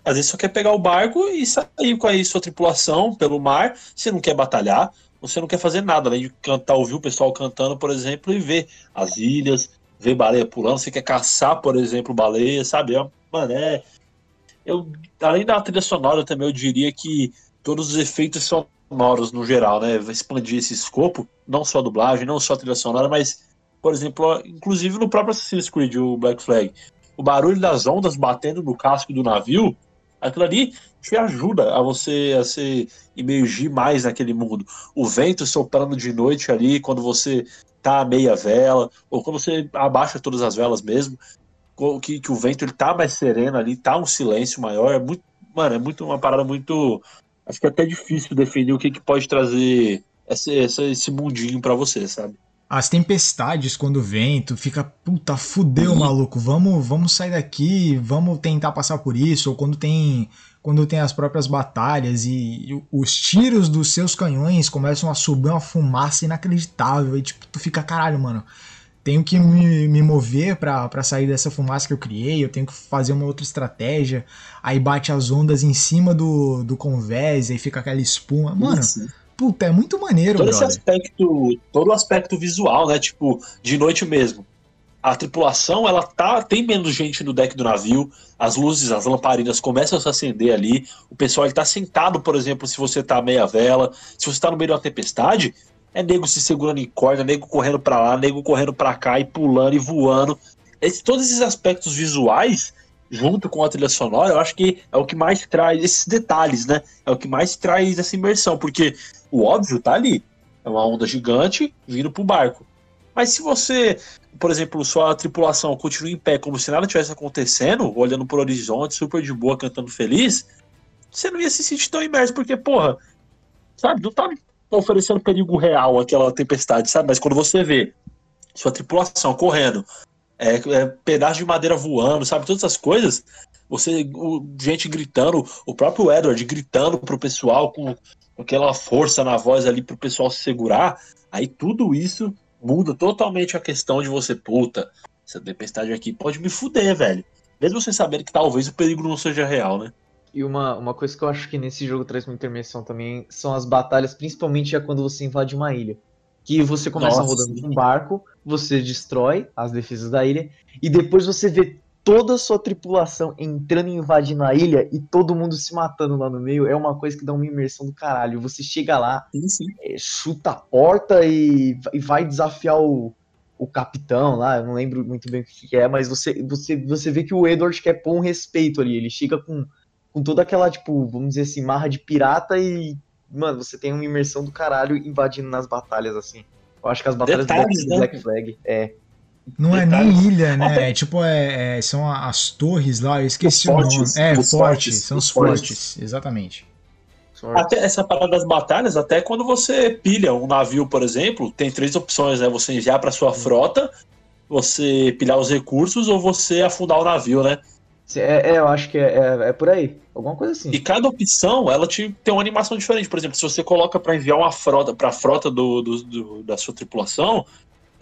às vezes só quer pegar o barco e sair com a sua tripulação pelo mar, você não quer batalhar, você não quer fazer nada, além de cantar, ouvir o pessoal cantando, por exemplo, e ver as ilhas, ver baleia pulando, você quer caçar, por exemplo, baleia, sabe? É, mano, é. Eu, além da trilha sonora, também eu diria que todos os efeitos sonoros no geral, né? Expandir esse escopo, não só a dublagem, não só a trilha sonora, mas, por exemplo, inclusive no próprio Assassin's Creed, o Black Flag, o barulho das ondas batendo no casco do navio, aquilo ali te ajuda a você a se imergir mais naquele mundo. O vento soprando de noite ali, quando você tá a meia vela, ou quando você abaixa todas as velas mesmo, que, que o vento ele tá mais sereno ali, tá um silêncio maior, é muito, mano, é muito uma parada muito acho que é até difícil definir o que, que pode trazer esse, esse, esse mundinho para você, sabe? As tempestades quando vem, tu fica, puta, fudeu, maluco, vamos, vamos sair daqui, vamos tentar passar por isso, ou quando tem quando tem as próprias batalhas e, os tiros dos seus canhões começam a subir uma fumaça inacreditável e tipo, tu fica, caralho, mano, tenho que me, me mover para sair dessa fumaça que eu criei, eu tenho que fazer uma outra estratégia. Aí bate as ondas em cima do, do convés, aí fica aquela espuma. Mano, Isso. puta, é muito maneiro, todo brother. esse aspecto, todo o aspecto visual, né? Tipo, de noite mesmo. A tripulação, ela tá, tem menos gente no deck do navio, as luzes, as lamparinas começam a se acender ali, o pessoal ele tá sentado, por exemplo, se você tá meia vela, se você tá no meio de uma tempestade, é nego se segurando em corda, nego correndo para lá, nego correndo para cá e pulando e voando. Esse, todos esses aspectos visuais, junto com a trilha sonora, eu acho que é o que mais traz esses detalhes, né? É o que mais traz essa imersão, porque o óbvio tá ali. É uma onda gigante vindo pro barco. Mas se você, por exemplo, sua tripulação continua em pé como se nada tivesse acontecendo, olhando pro horizonte, super de boa, cantando feliz, você não ia se sentir tão imerso, porque, porra, sabe, não tá oferecendo perigo real aquela tempestade, sabe? Mas quando você vê sua tripulação correndo, é, é pedaço de madeira voando, sabe? Todas essas coisas, você, o, gente gritando, o próprio Edward gritando pro pessoal com, com aquela força na voz ali pro pessoal se segurar, aí tudo isso muda totalmente a questão de você, puta, essa tempestade aqui pode me fuder, velho. Mesmo você saber que talvez o perigo não seja real, né? E uma, uma coisa que eu acho que nesse jogo traz muita imersão também são as batalhas, principalmente é quando você invade uma ilha. Que você começa Nossa, rodando com um barco, você destrói as defesas da ilha, e depois você vê toda a sua tripulação entrando e invadindo a ilha e todo mundo se matando lá no meio. É uma coisa que dá uma imersão do caralho. Você chega lá, sim, sim. É, chuta a porta e, e vai desafiar o, o capitão lá, eu não lembro muito bem o que é, mas você, você, você vê que o Edward quer pôr um respeito ali. Ele chega com com toda aquela, tipo, vamos dizer assim, marra de pirata e, mano, você tem uma imersão do caralho invadindo nas batalhas, assim. Eu acho que as batalhas Detalhes, do Black, né? Black Flag é. Não Detalhes. é nem ilha, né? É tipo, é, é, são as torres lá, eu esqueci os o nome. Fortes, é, fortes, fortes, são os fortes, fortes exatamente. Até essa parada das batalhas, até quando você pilha um navio, por exemplo, tem três opções, né? Você enviar para sua frota, você pilhar os recursos ou você afundar o navio, né? É, é, eu acho que é, é, é, por aí. Alguma coisa assim. E cada opção, ela te, tem uma animação diferente. Por exemplo, se você coloca para enviar uma frota para a frota do, do, do, da sua tripulação,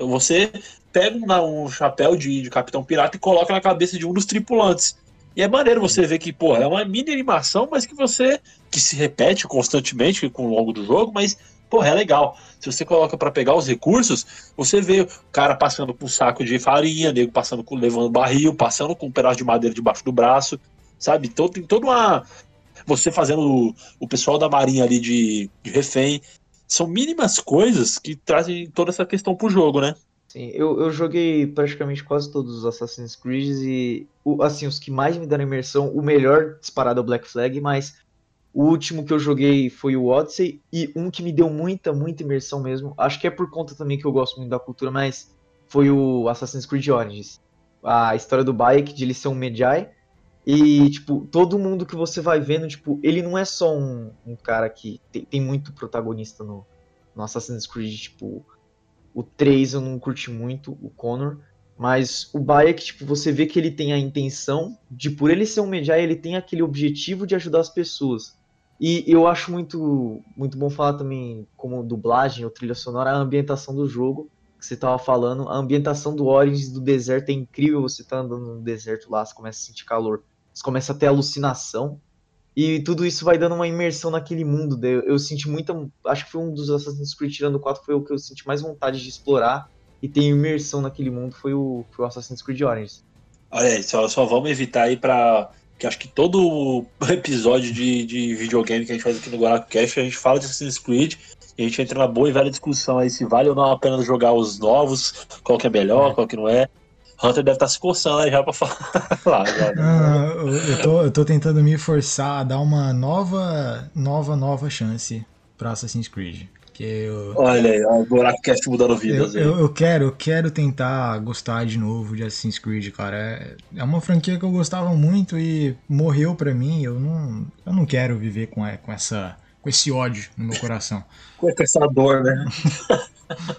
você pega um, chapéu de, de, capitão pirata e coloca na cabeça de um dos tripulantes. E é maneiro você ver que, porra, é uma mini animação, mas que você. que se repete constantemente com o longo do jogo, mas porra, é legal. Se você coloca para pegar os recursos, você vê o cara passando com um saco de farinha, nego passando com levando barril, passando com um pedaço de madeira debaixo do braço, sabe? Então tem toda uma você fazendo o, o pessoal da marinha ali de, de refém. São mínimas coisas que trazem toda essa questão pro jogo, né? Sim, eu, eu joguei praticamente quase todos os Assassin's Creed e, assim, os que mais me deram imersão, o melhor disparado é o Black Flag, mas O último que eu joguei foi o Odyssey e um que me deu muita, muita imersão mesmo. Acho que é por conta também que eu gosto muito da cultura, mas foi o Assassin's Creed Origins. A história do Bayek, de ele ser um Medjay. E, tipo, todo mundo que você vai vendo, tipo, ele não é só um, um cara que tem, tem, muito protagonista no, no Assassin's Creed, tipo, o 3 eu não curti muito, o Connor, mas o Bayek, tipo, você vê que ele tem a intenção de, por ele ser um Medjay, ele tem aquele objetivo de ajudar as pessoas. E eu acho muito, muito bom falar também, como dublagem ou trilha sonora, a ambientação do jogo, que você tava falando. A ambientação do Origins do deserto é incrível. Você tá andando no deserto lá, você começa a sentir calor, você começa a ter alucinação. E tudo isso vai dando uma imersão naquele mundo. Eu, eu senti muita. Acho que foi um dos Assassin's Creed tirando 4 foi o que eu senti mais vontade de explorar e ter imersão naquele mundo foi o, foi o Assassin's Creed Origins. Olha aí, só, só vamos evitar aí pra que acho que todo episódio de, de videogame que a gente faz aqui no GuaraCast, a gente fala de Assassin's Creed e a gente entra na boa e velha discussão aí se vale ou não a pena jogar os novos, qual que é melhor, é. qual que não é. Hunter deve estar tá se coçando aí já pra falar. Já, ah, eu, tô, eu tô tentando me forçar a dar uma nova, nova, nova chance pra Assassin's Creed. Que eu, Olha aí, o buraco cast mudando vidas. Eu, eu, eu, quero, eu quero tentar gostar de novo de Assassin's Creed, cara. É, é uma franquia que eu gostava muito e morreu pra mim. Eu não, eu não quero viver com, com, essa, com esse ódio no meu coração. com essa dor, né?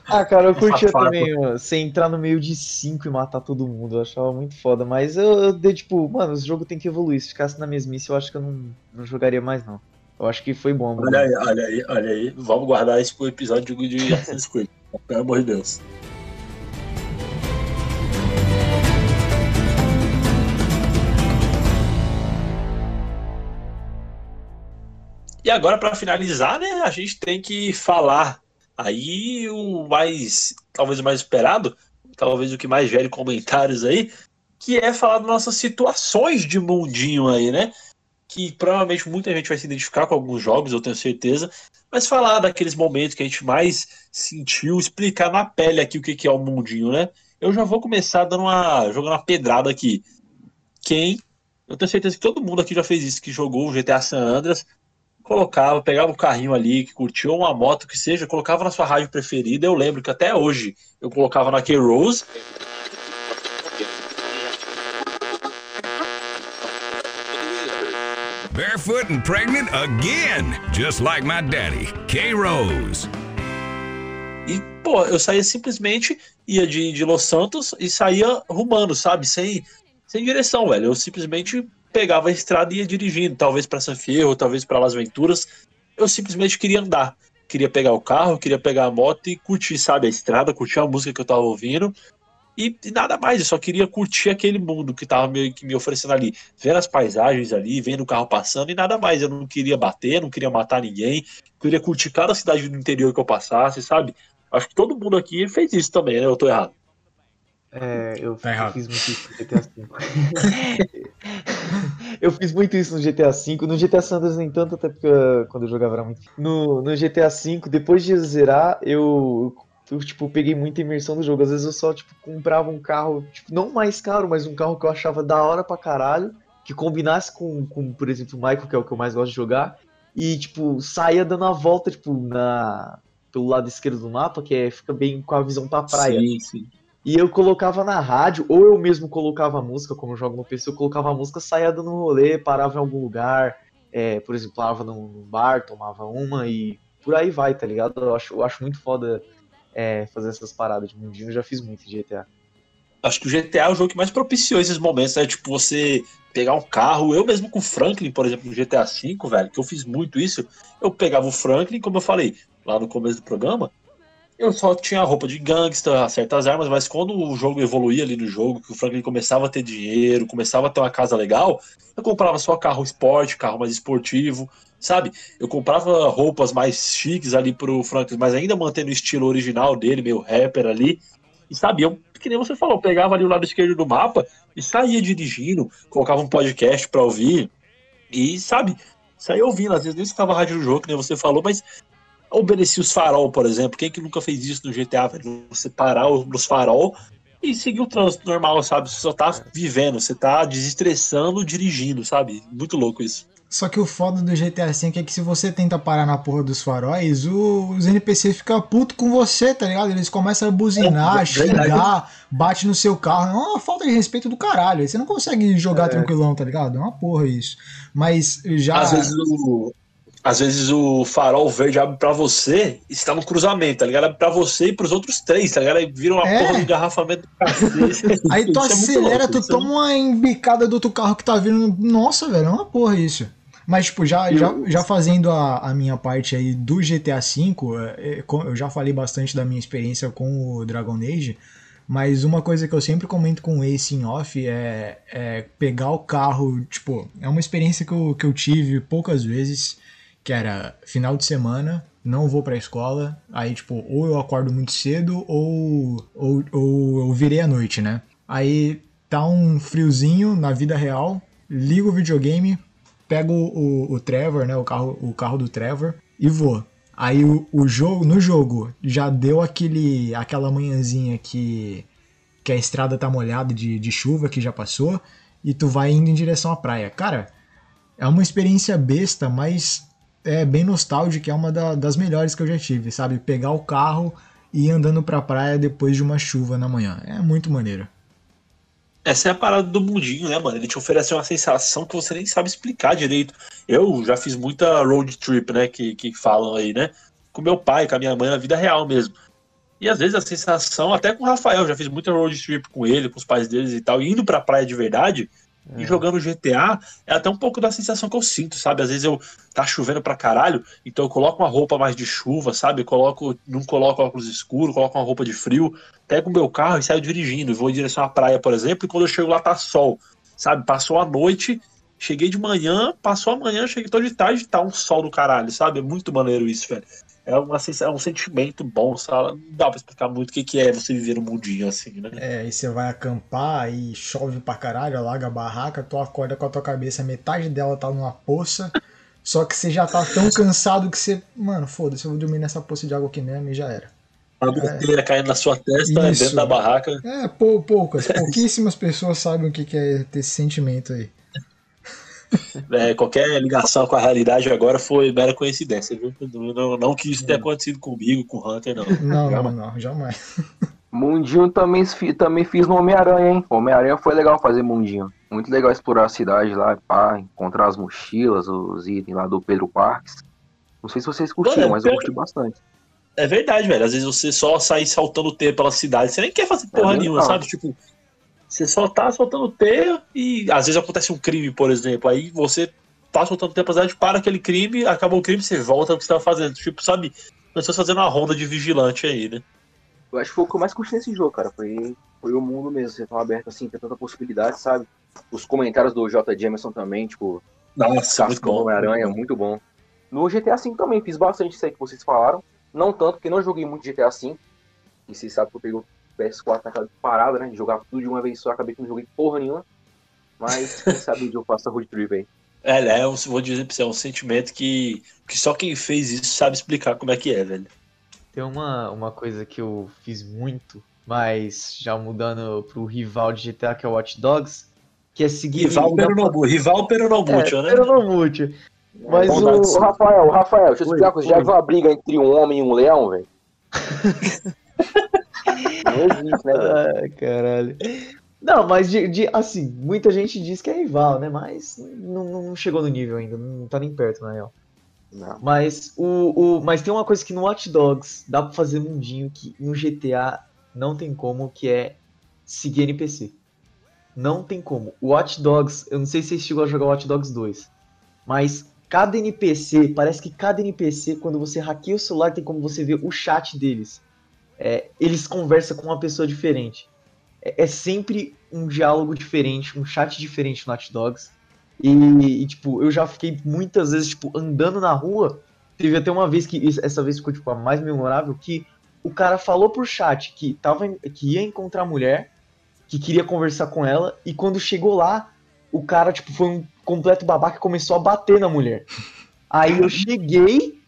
ah, cara, eu curtia também você entrar no meio de cinco e matar todo mundo. Eu achava muito foda. Mas eu, eu dei tipo, mano, esse jogo tem que evoluir. Se ficasse na mesmice, eu acho que eu não, não jogaria mais, não. Eu acho que foi bom. Olha aí, olha aí, olha aí. Vamos guardar isso pro episódio de Assassin's Creed. Pelo amor de Deus. E agora, para finalizar, né, a gente tem que falar aí o mais, talvez o mais esperado, talvez o que mais gere comentários aí, que é falar das nossas situações de mundinho aí, né? que provavelmente muita gente vai se identificar com alguns jogos, eu tenho certeza, mas falar daqueles momentos que a gente mais sentiu, explicar na pele aqui o que é o mundinho, né? Eu já vou começar dando uma jogando uma pedrada aqui. Quem? Eu tenho certeza que todo mundo aqui já fez isso, que jogou o GTA San Andreas, colocava, pegava o carrinho ali, que curtiu uma moto que seja, colocava na sua rádio preferida. Eu lembro que até hoje eu colocava na K-Rose barefoot and pregnant again, just like my daddy, K. Rose. E, pô, eu saía simplesmente, ia de, de Los Santos e saía rumando, sabe? Sem, sem direção, velho. Eu simplesmente pegava a estrada e ia dirigindo, talvez para San Fierro, talvez para Las Venturas. Eu simplesmente queria andar. Queria pegar o carro, queria pegar a moto e curtir, sabe, a estrada, curtir a música que eu tava ouvindo e, e, nada mais, eu só queria curtir aquele mundo que tava meio que me oferecendo ali, vendo as paisagens ali, vendo o carro passando e nada mais. Eu não queria bater, não queria matar ninguém, queria curtir cada cidade do interior que eu passasse, sabe? Acho que todo mundo aqui fez isso também, né? Eu tô errado. É, eu tá fiz muito isso no GTA V. eu fiz muito isso no GTA V. No GTA Sanders nem tanto, até porque quando eu jogava era muito. No, no GTA V, depois de zerar, eu eu, tipo, peguei muita imersão do jogo. Às vezes eu só, tipo, comprava um carro, tipo, não mais caro, mas um carro que eu achava da hora pra caralho, que combinasse com, com por exemplo, o Michael, que é o que eu mais gosto de jogar, e, tipo, saía dando a volta, tipo, na, pelo lado esquerdo do mapa, que é, fica bem com a visão pra praia. Sim, sim. E eu colocava na rádio, ou eu mesmo colocava música, como eu jogo no PC, eu colocava a música, saía dando um rolê, parava em algum lugar, é, por exemplo, parava num bar, tomava uma e por aí vai, tá ligado? Eu acho, eu acho muito foda é, fazer essas paradas de mundinho. Eu já fiz muito em GTA. Acho que o GTA é o jogo que mais propiciou esses momentos, né? Tipo, você pegar um carro. Eu mesmo com o Franklin, por exemplo, no GTA V, velho, que eu fiz muito isso. Eu pegava o Franklin, como eu falei lá no começo do programa, eu só tinha roupa de gangsta, certas armas, mas quando o jogo evoluía ali no jogo, que o Franklin começava a ter dinheiro, começava a ter uma casa legal, eu comprava só carro esporte, carro mais esportivo, sabe? Eu comprava roupas mais chiques ali pro Franklin, mas ainda mantendo o estilo original dele, meio rapper ali. E sabe, eu, que nem você falou, pegava ali o lado esquerdo do mapa e saía dirigindo, colocava um podcast pra ouvir. E, sabe, saía ouvindo, às vezes nem ficava rádio do jogo, que nem você falou, mas obedecia os farol, por exemplo. Quem que nunca fez isso no GTA, velho? Você parar nos farol e seguir o trânsito normal, sabe? Você só tá vivendo, você tá desestressando dirigindo, sabe? Muito louco isso. Só que o foda do GTA V é que se você tenta parar na porra dos faróis, os NPC ficam puto com você, tá ligado? Eles começam a buzinar, É, verdade. xingar, bate no seu carro. É uma falta de respeito do caralho. Você não consegue jogar É. tranquilão, tá ligado? É uma porra isso. Mas já. Às vezes o. Às vezes o farol verde abre pra você e está no cruzamento, tá ligado? Abre pra você e pros outros três, tá ligado? Aí vira uma É. porra de engarrafamento do cacete. Aí tu é acelera, louco, tu é toma uma embicada do outro carro que tá vindo. Nossa, velho, é uma porra isso. Mas, tipo, já, já, já fazendo a, a minha parte aí do GTA V, é, é, eu já falei bastante da minha experiência com o Dragon Age, mas uma coisa que eu sempre comento com o Ace em off é, é pegar o carro, tipo, é uma experiência que eu, que eu tive poucas vezes, que era final de semana, não vou pra escola, aí, tipo, ou eu acordo muito cedo ou, ou, ou eu virei à noite, né? Aí tá um friozinho na vida real, ligo o videogame, pego o, o Trevor, né? O carro, o carro do Trevor e vou. Aí o, o jogo, no jogo, já deu aquele, aquela manhãzinha que, que a estrada tá molhada de, de chuva que já passou e tu vai indo em direção à praia. Cara, é uma experiência besta, mas é bem nostálgica, é uma da- das melhores que eu já tive, sabe? Pegar o carro e ir andando pra praia depois de uma chuva na manhã. É muito maneiro. Essa é a parada do mundinho, né, mano? Ele te oferece uma sensação que você nem sabe explicar direito. Eu já fiz muita road trip, né? Que, que falam aí, né? Com meu pai, com a minha mãe, na vida real mesmo. E às vezes a sensação, até com o Rafael, já fiz muita road trip com ele, com os pais deles e tal, e indo pra praia de verdade e jogando GTA, é até um pouco da sensação que eu sinto, sabe? Às vezes eu tá chovendo pra caralho, então eu coloco uma roupa mais de chuva, sabe? Coloco, não coloco óculos escuros, coloco uma roupa de frio, pego o meu carro e saio dirigindo, vou em direção à praia, por exemplo, e quando eu chego lá tá sol, sabe? Passou a noite, cheguei de manhã, passou a manhã, cheguei tô de tarde, tá um sol do caralho, sabe? É muito maneiro isso, velho. É, uma, é um sentimento bom, sabe? Não dá pra explicar muito o que, que é você viver no mundinho assim, né? É, aí você vai acampar, aí chove pra caralho, alaga a barraca, tu acorda com a tua cabeça, metade dela tá numa poça, só que você já tá tão cansado que você, mano, foda-se, eu vou dormir nessa poça de água aqui mesmo e já era. A goteira caindo na sua testa, Isso. dentro da barraca. É, pou, poucas, pouquíssimas pessoas sabem o que que é ter esse sentimento aí. É, qualquer ligação com a realidade agora foi mera coincidência, viu? Não, não que isso tenha acontecido comigo, com o Hunter, não. Não, não, Jamais. não, jamais. Mundinho também, também fiz no Homem-Aranha, hein? Homem-Aranha foi legal fazer mundinho. Muito legal explorar a cidade lá, pá, encontrar as mochilas, os itens lá do Pedro Parques. Não sei se vocês curtiram, Mano, mas eu curti bastante. É verdade, velho. Às vezes você só sai saltando teia pela cidade, você nem quer fazer porra É nenhuma, sabe? Tipo, você só tá soltando teia e às vezes acontece um crime, por exemplo. Aí você tá soltando teia pela cidade, para aquele crime, acabou o crime, você volta ao que você tava fazendo. Tipo, sabe? Nós estamos fazendo uma ronda de vigilante aí, né? Eu acho que foi o que eu mais curti nesse jogo, cara. Foi, foi o mundo mesmo. Você tão aberto assim, tem tanta possibilidade, sabe? Os comentários do J. Jameson também, tipo, Nossa, muito bom. Homem-Aranha, muito bom. No GTA V também fiz bastante isso aí que vocês falaram. Não tanto, porque não joguei muito GTA V. E vocês sabem que eu peguei o PS4 naquela parada, né? De jogar tudo de uma vez só, acabei que não joguei porra nenhuma. Mas quem sabe dia eu faço a road trip aí. É, é um, vou dizer pra você, é um sentimento que, que só quem fez isso sabe explicar como é que é, velho. Tem uma, uma coisa que eu fiz muito, mas já mudando pro rival de GTA, que é o Watch Dogs, que é seguir... Rival Peronomútil, rival Peronomútil, é, né? Peronomútil. Mas bom o... dar- Ô, Rafael, Rafael, deixa eu explicar uma coisa. Já viu a briga entre um homem e um leão, velho? não existe, né, velho? Ai, caralho. Não, mas de, de- assim, muita gente diz que é rival, né? Mas não, não- não chegou no nível ainda, não tá nem perto, na real. Não. Mas, o, o, mas tem uma coisa que no Watch Dogs dá pra fazer mundinho que no GTA não tem como, que é seguir NPC. Não tem como. O Watch Dogs, eu não sei se vocês chegou a jogar Watch Dogs 2, mas cada NPC, parece que cada NPC, quando você hackeia o celular, tem como você ver o chat deles. É, eles conversam com uma pessoa diferente. É, é sempre um diálogo diferente, um chat diferente no Watch Dogs. E, e, tipo, eu já fiquei muitas vezes, tipo, andando na rua. Teve até uma vez que, essa vez ficou, tipo, a mais memorável, que o cara falou por chat que, tava, que ia encontrar a mulher, que queria conversar com ela, e quando chegou lá, o cara, tipo, foi um completo babaca e começou a bater na mulher. Aí eu cheguei,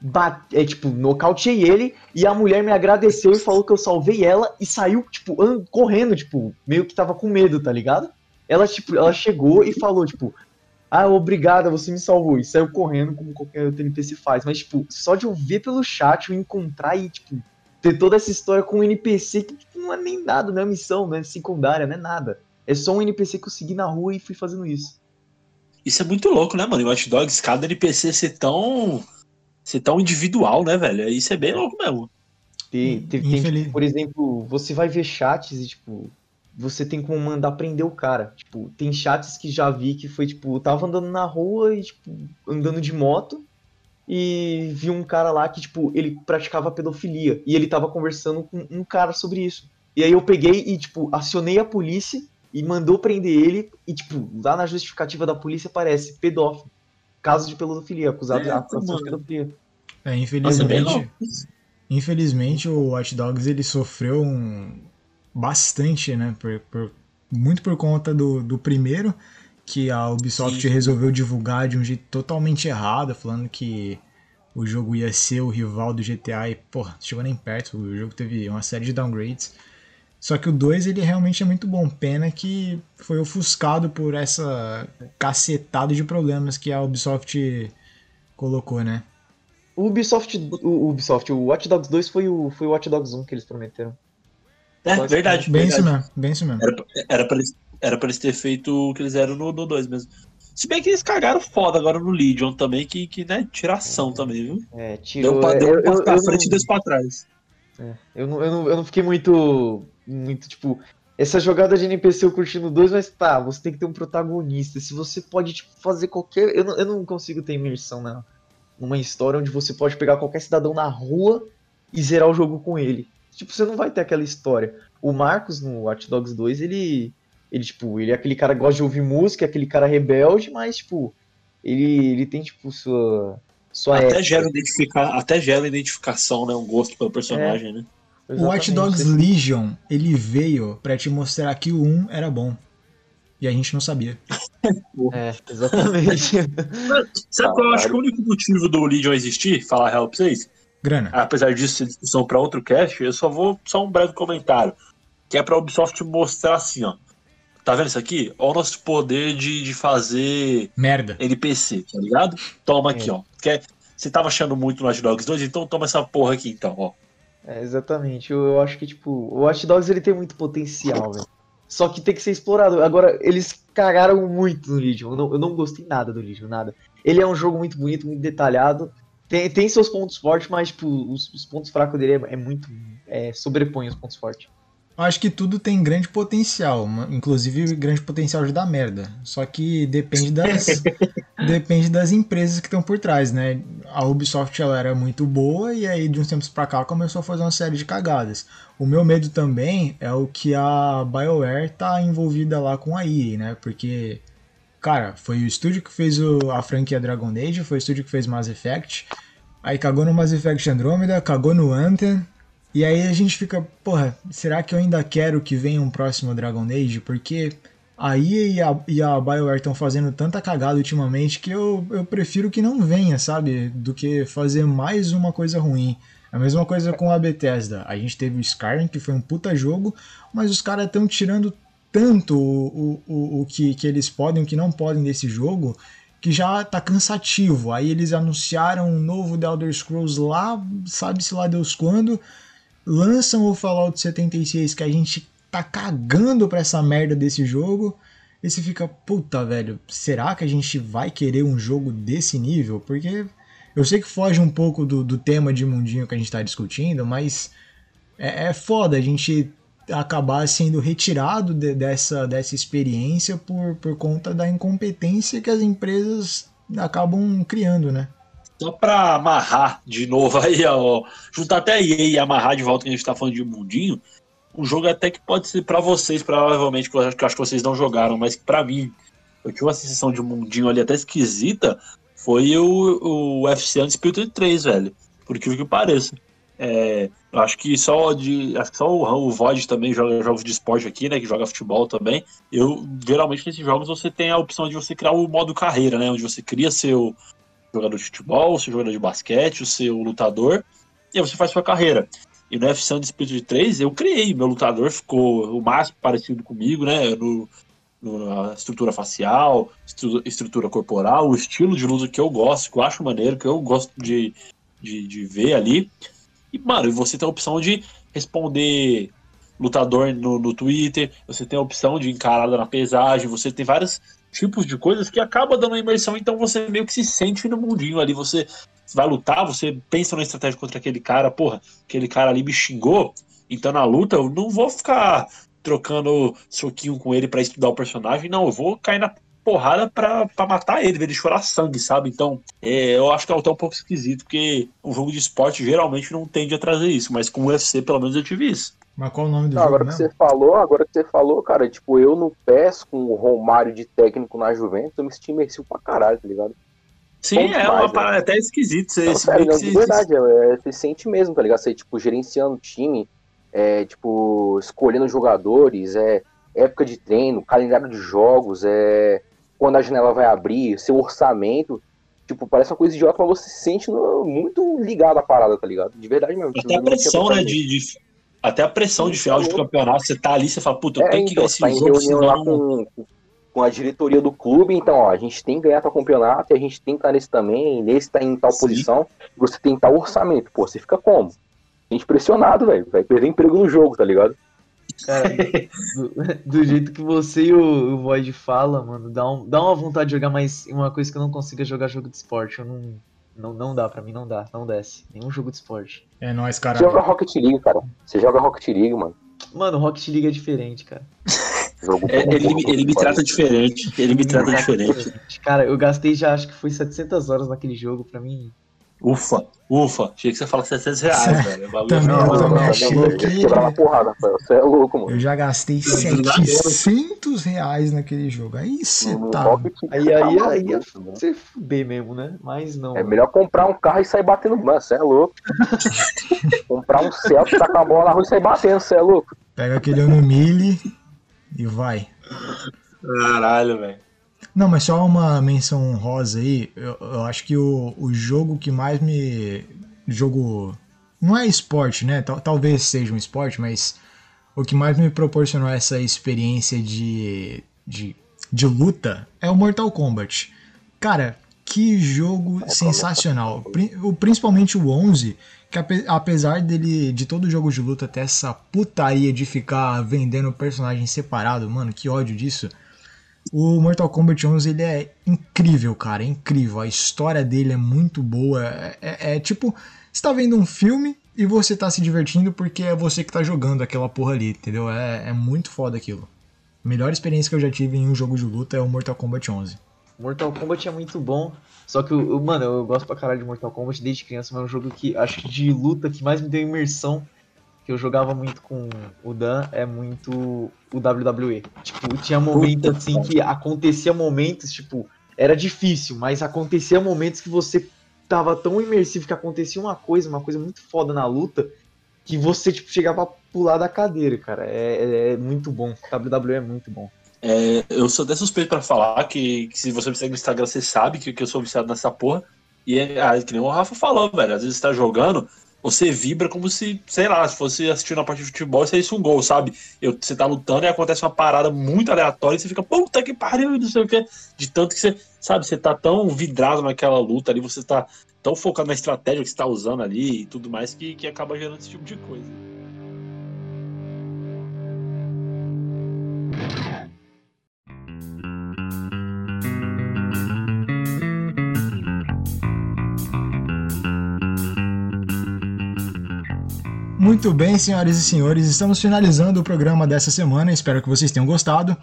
bate, é, tipo, nocauteei ele, e a mulher me agradeceu e falou que eu salvei ela, e saiu, tipo, correndo, tipo, meio que tava com medo, tá ligado? Ela, tipo, ela chegou e falou, tipo, ah, obrigada, você me salvou. E saiu correndo, como qualquer outro NPC faz. Mas, tipo, só de eu ver pelo chat, eu encontrar e, tipo, ter toda essa história com um NPC que tipo, não é nem nada, não é missão, não é secundária, não é nada. É só um NPC que eu segui na rua e fui fazendo isso. Isso é muito louco, né, mano? Em Watch Dogs, cada NPC ser tão. Ser tão individual, né, velho? Isso é bem louco mesmo. Tem, tem, tem tipo, por exemplo, você vai ver chats e, tipo, você tem como mandar prender o cara. Tipo, tem chats que já vi que foi, tipo, eu tava andando na rua e, tipo, andando de moto e vi um cara lá que, tipo, ele praticava pedofilia e ele tava conversando com um cara sobre isso. E aí eu peguei e, tipo, acionei a polícia e mandou prender ele e, tipo, lá na justificativa da polícia aparece pedófilo. Caso de pedofilia, acusado é, de acusação de pedofilia. É, infelizmente, infelizmente o Watch Dogs ele sofreu um bastante, né? Por, por, muito por conta do, do primeiro, que a Ubisoft Sim. resolveu divulgar de um jeito totalmente errado, falando que o jogo ia ser o rival do GTA e, pô, chegou nem perto, o jogo teve uma série de downgrades. Só que o 2 ele realmente é muito bom, pena que foi ofuscado por essa cacetada de problemas que a Ubisoft colocou, né? O Ubisoft, o Ubisoft, o Watch Dogs 2 foi o, foi o Watch Dogs 1 que eles prometeram. É, verdade. Bem verdade. isso mesmo, bem isso mesmo. Era, era, pra eles, era pra eles ter feito o que eles eram no 2 mesmo. Se bem que eles cagaram foda agora no Legion também, que, que né, tiração também, viu? É, tirou. Deu, pra, deu eu, pra, frente e dois pra trás. É, eu, não, eu, não, eu não fiquei muito. Muito, tipo. Essa jogada de NPC eu curti no 2, mas tá, você tem que ter um protagonista. Se você pode, tipo, fazer qualquer. Eu não, eu não consigo ter imersão na, numa história onde você pode pegar qualquer cidadão na rua e zerar o jogo com ele. Tipo, você não vai ter aquela história. O Marcos no Watch Dogs 2, ele. Ele, tipo, ele é aquele cara que gosta de ouvir música, aquele cara rebelde, mas, tipo, ele, ele tem, tipo, sua. sua até, gera identificar, até gera identificação, né? Um gosto pelo personagem, é, né? O Watch Dogs Legion, ele veio para te mostrar que o 1 era bom. E a gente não sabia. é, exatamente. Sabe qual eu acho que o único motivo do Legion existir? Falar real pra vocês? Grana. Apesar disso ser discussão para outro cast, eu só vou só um breve comentário. Que é pra Ubisoft mostrar assim, ó. Tá vendo isso aqui? Olha o nosso poder de, de fazer merda NPC, tá ligado? Toma aqui, é. ó. Quer, você tava achando muito no Watch Dogs 2, então toma essa porra aqui então, ó. É, exatamente. Eu, eu acho que, tipo, o Watch Dogs ele tem muito potencial, velho. Só que tem que ser explorado. Agora, eles cagaram muito no Legion. Eu não, eu não gostei nada do Legion, nada. Ele é um jogo muito bonito, muito detalhado. Tem, tem seus pontos fortes, mas tipo, os, os pontos fracos dele é, é muito. É, sobrepõe os pontos fortes. Eu acho que tudo tem grande potencial, inclusive grande potencial de dar merda. Só que depende das, depende das empresas que estão por trás, né? A Ubisoft ela era muito boa e aí de uns tempos pra cá começou a fazer uma série de cagadas. O meu medo também é o que a BioWare tá envolvida lá com a EA, né? Porque Cara, foi o estúdio que fez o, a franquia Dragon Age, foi o estúdio que fez Mass Effect. Aí cagou no Mass Effect Andromeda, cagou no Anthem. E aí a gente fica, porra, será que eu ainda quero que venha um próximo Dragon Age? Porque a EA e a, e a BioWare estão fazendo tanta cagada ultimamente que eu, eu prefiro que não venha, sabe? Do que fazer mais uma coisa ruim. A mesma coisa com a Bethesda. A gente teve o Skyrim, que foi um puta jogo, mas os caras estão tirando tanto o, o, o que, que eles podem o que não podem desse jogo que já tá cansativo. Aí eles anunciaram um novo The Elder Scrolls lá, sabe-se lá Deus quando, lançam o Fallout 76 que a gente tá cagando pra essa merda desse jogo. E você fica, puta, velho, será que a gente vai querer um jogo desse nível? Porque eu sei que foge um pouco do, do tema de mundinho que a gente tá discutindo, mas é, é foda a gente acabar sendo retirado de, dessa, dessa experiência por, por conta da incompetência que as empresas acabam criando, né? Só para amarrar de novo aí, ó, juntar até aí e amarrar de volta que a gente tá falando de mundinho, um jogo até que pode ser para vocês, provavelmente, que eu acho que vocês não jogaram, mas para mim, eu tinha uma sensação de mundinho ali até esquisita, foi o, o UFC Undisputed 3, velho. Por que que pareça. É, acho que só de. Acho que só o, o Void também joga jogos de esporte aqui, né? Que joga futebol também. Eu, geralmente, nesses jogos você tem a opção de você criar o modo carreira, né? Onde você cria seu jogador de futebol, seu jogador de basquete, o seu lutador, e aí você faz sua carreira. E no UFC Undisputed 3 eu criei, meu lutador ficou o máximo parecido comigo, né? No, no, na estrutura facial, estru, estrutura corporal, o estilo de luta que eu gosto, que eu acho maneiro, que eu gosto de, de, de ver ali. E, mano, você tem a opção de responder lutador no, no Twitter, você tem a opção de encarada na pesagem, você tem vários tipos de coisas que acaba dando uma imersão, então você meio que se sente no mundinho ali, você vai lutar, você pensa na estratégia contra aquele cara, porra, aquele cara ali me xingou, então na luta eu não vou ficar trocando soquinho com ele para estudar o personagem, não, eu vou cair na porrada pra, pra matar ele, ver ele chorar sangue, sabe? Então, é, eu acho que é até um pouco esquisito, porque um jogo de esporte geralmente não tende a trazer isso, mas com o UFC pelo menos eu tive isso. Mas qual o nome do Não, jogo agora que você falou, agora que você falou, cara, tipo, eu no PES com o Romário de técnico na Juventus, eu me senti imersivo pra caralho, tá ligado? Sim, é demais, uma né? parada até esquisita. Você, Não, sério, não, que de se- verdade, é, é, você sente mesmo, tá ligado? Você, tipo, gerenciando o time, é, tipo, escolhendo jogadores, é, época de treino, calendário de jogos, é, quando a janela vai abrir, seu orçamento, tipo, parece uma coisa idiota, mas você se sente no- muito ligado à parada, tá ligado? De verdade mesmo. Até a pressão, né? De, de- até a pressão de final de campeonato, você tá ali, você fala, puta, eu É, tenho que então, ganhar você esse tá em jogo, reunião lá senão. com, com a diretoria do clube, então, ó, a gente tem que ganhar tal campeonato, e a gente tem que estar nesse também, nesse tá em tal Sim. posição, você tem tal orçamento, pô, você fica como? A gente pressionado, velho, vai perder emprego no jogo, tá ligado? Cara, do, do jeito que você e o, o Void fala, mano, dá, um, dá uma vontade de jogar, mas uma coisa que eu não consigo é jogar jogo de esporte. Eu não. Não, não dá, pra mim não dá, não desce. Nenhum jogo de esporte. É nóis, Você caralho. joga Rocket League, cara. Você joga Rocket League, mano. Mano, Rocket League é diferente, cara. Jogo É, ele, me- ele me trata diferente. Ele me trata diferente. Cara, eu gastei já, acho que foi 700 horas naquele jogo, pra mim. Ufa, ufa. Achei que você fala 700 reais, velho. Também, não, eu também não, achei não, que- porrada. Você é louco, mano. Eu já gastei 700 reais naquele jogo. Aí você tá. Aí, tá aí, aí é mano. você fuder mesmo, né? Mas não. É melhor comprar um carro e sair batendo. Mano, você é louco. comprar um Celta, tacar a bola na rua e sair batendo, você é louco. Pega aquele ano mille e vai. Caralho, velho. Não, mas só uma menção honrosa aí. Eu, eu acho que o, o jogo que mais me. Jogo. Não é esporte, né? Tal- talvez seja um esporte, mas o que mais me proporcionou essa experiência de, de, de luta é o Mortal Kombat. Cara, que jogo sensacional. Pri- o- Principalmente o 11, que ape- apesar dele, de todo jogo de luta ter essa putaria de ficar vendendo personagem separado, mano, que ódio disso. O Mortal Kombat 11 ele é incrível, cara, é incrível. A história dele é muito boa. É, é- é tipo, você tá vendo um filme e você tá se divertindo porque é você que tá jogando aquela porra ali, entendeu? É, é muito foda aquilo. A melhor experiência que eu já tive em um jogo de luta é o Mortal Kombat 11. Mortal Kombat é muito bom. Só que, eu, eu- mano, eu gosto pra caralho de Mortal Kombat desde criança, mas é um jogo que acho que de luta que mais me deu imersão, que eu jogava muito com o Dan, é muito o WWE. Tipo, tinha momentos assim que acontecia momentos, tipo, era difícil, mas acontecia momentos que você tava tão imersivo que acontecia uma coisa, uma coisa muito foda na luta, que você, tipo, chegava a pular da cadeira, cara. É, é- é muito bom. WWE é muito bom. É, eu sou até suspeito pra falar que, que se você me segue no Instagram, você sabe que, que eu sou viciado nessa porra. E é ah, que nem o Rafa falou, velho. Às vezes você tá jogando, você vibra como se, sei lá, se fosse assistindo uma partida de futebol e saísse um gol, sabe? Eu, você tá lutando e acontece uma parada muito aleatória e você fica, puta que pariu, não sei o que. De tanto que você, sabe, você tá tão vidrado naquela luta ali, você tá tão focado na estratégia que você tá usando ali e tudo mais que, que acaba gerando esse tipo de coisa. Muito bem, senhoras e senhores, estamos finalizando o programa dessa semana. Espero que vocês tenham gostado.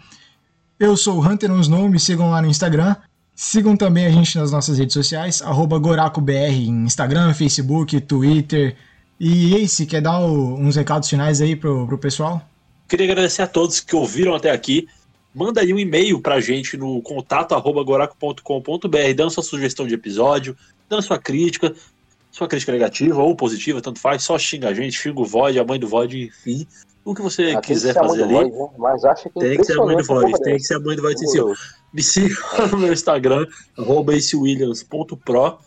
Eu sou o Hunter nos me sigam lá no Instagram. Sigam também a gente nas nossas redes sociais, GoracoBR em Instagram, Facebook, Twitter. E Ace, quer dar o- uns recados finais aí pro, pro pessoal? Queria agradecer a todos que ouviram até aqui. Manda aí um e-mail pra gente no contato goraco.com.br, dando sua sugestão de episódio, dando sua crítica, sua crítica negativa ou positiva, tanto faz, só xinga a gente, xinga o Void, a mãe do Void, enfim. O que você quiser fazer ali, Void, né? Mas acha que tem que ser a mãe do Void, tem que ser a mãe do Void, sim. Meu, Me siga no meu Instagram, arroba acewilliams.pro.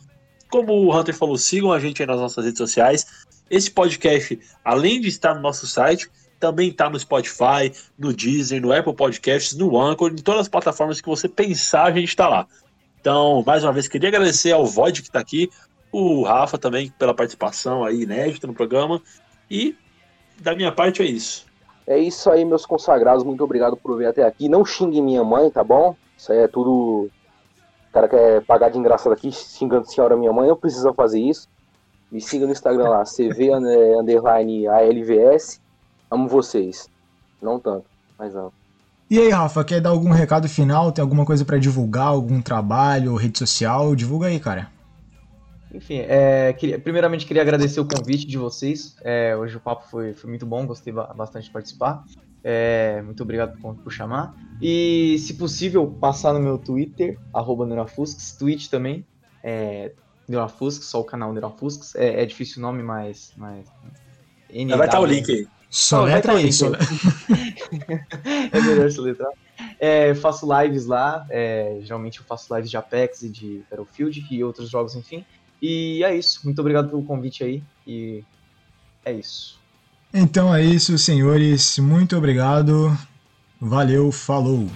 Como o Hunter falou, sigam a gente aí nas nossas redes sociais. Esse podcast, além de estar no nosso site, também tá no Spotify, no Deezer, no Apple Podcasts, no Anchor, em todas as plataformas que você pensar, a gente tá lá. Então, mais uma vez, queria agradecer ao Void que tá aqui, o Rafa também pela participação aí inédita no programa. E da minha parte é isso. É isso aí, meus consagrados. Muito obrigado por vir até aqui. Não xingue minha mãe, tá bom? Isso aí é tudo. O cara quer pagar de engraçado aqui, xingando a senhora minha mãe. Eu preciso fazer isso. Me siga no Instagram lá, CV underline ALVS. Amo vocês. Não tanto, mas amo. E aí, Rafa, quer dar algum recado final? Tem alguma coisa para divulgar? Algum trabalho, rede social? Divulga aí, cara. Enfim, é, queria, primeiramente queria agradecer o convite de vocês. É, hoje o papo foi, foi muito bom, gostei bastante de participar. É, muito obrigado por, por, chamar. E, se possível, passar no meu Twitter, arroba Neurafusks, Twitch também, é, Neurafusks, só o canal Neurafusks. É, é difícil o nome, mas... mas vai estar o link aí. Só letra aí, só É melhor soletrar. É, faço lives lá, é, geralmente eu faço lives de Apex e de Battlefield e outros jogos, enfim. E é isso. Muito obrigado pelo convite aí. E é isso. Então é isso, senhores. Muito obrigado. Valeu, falou.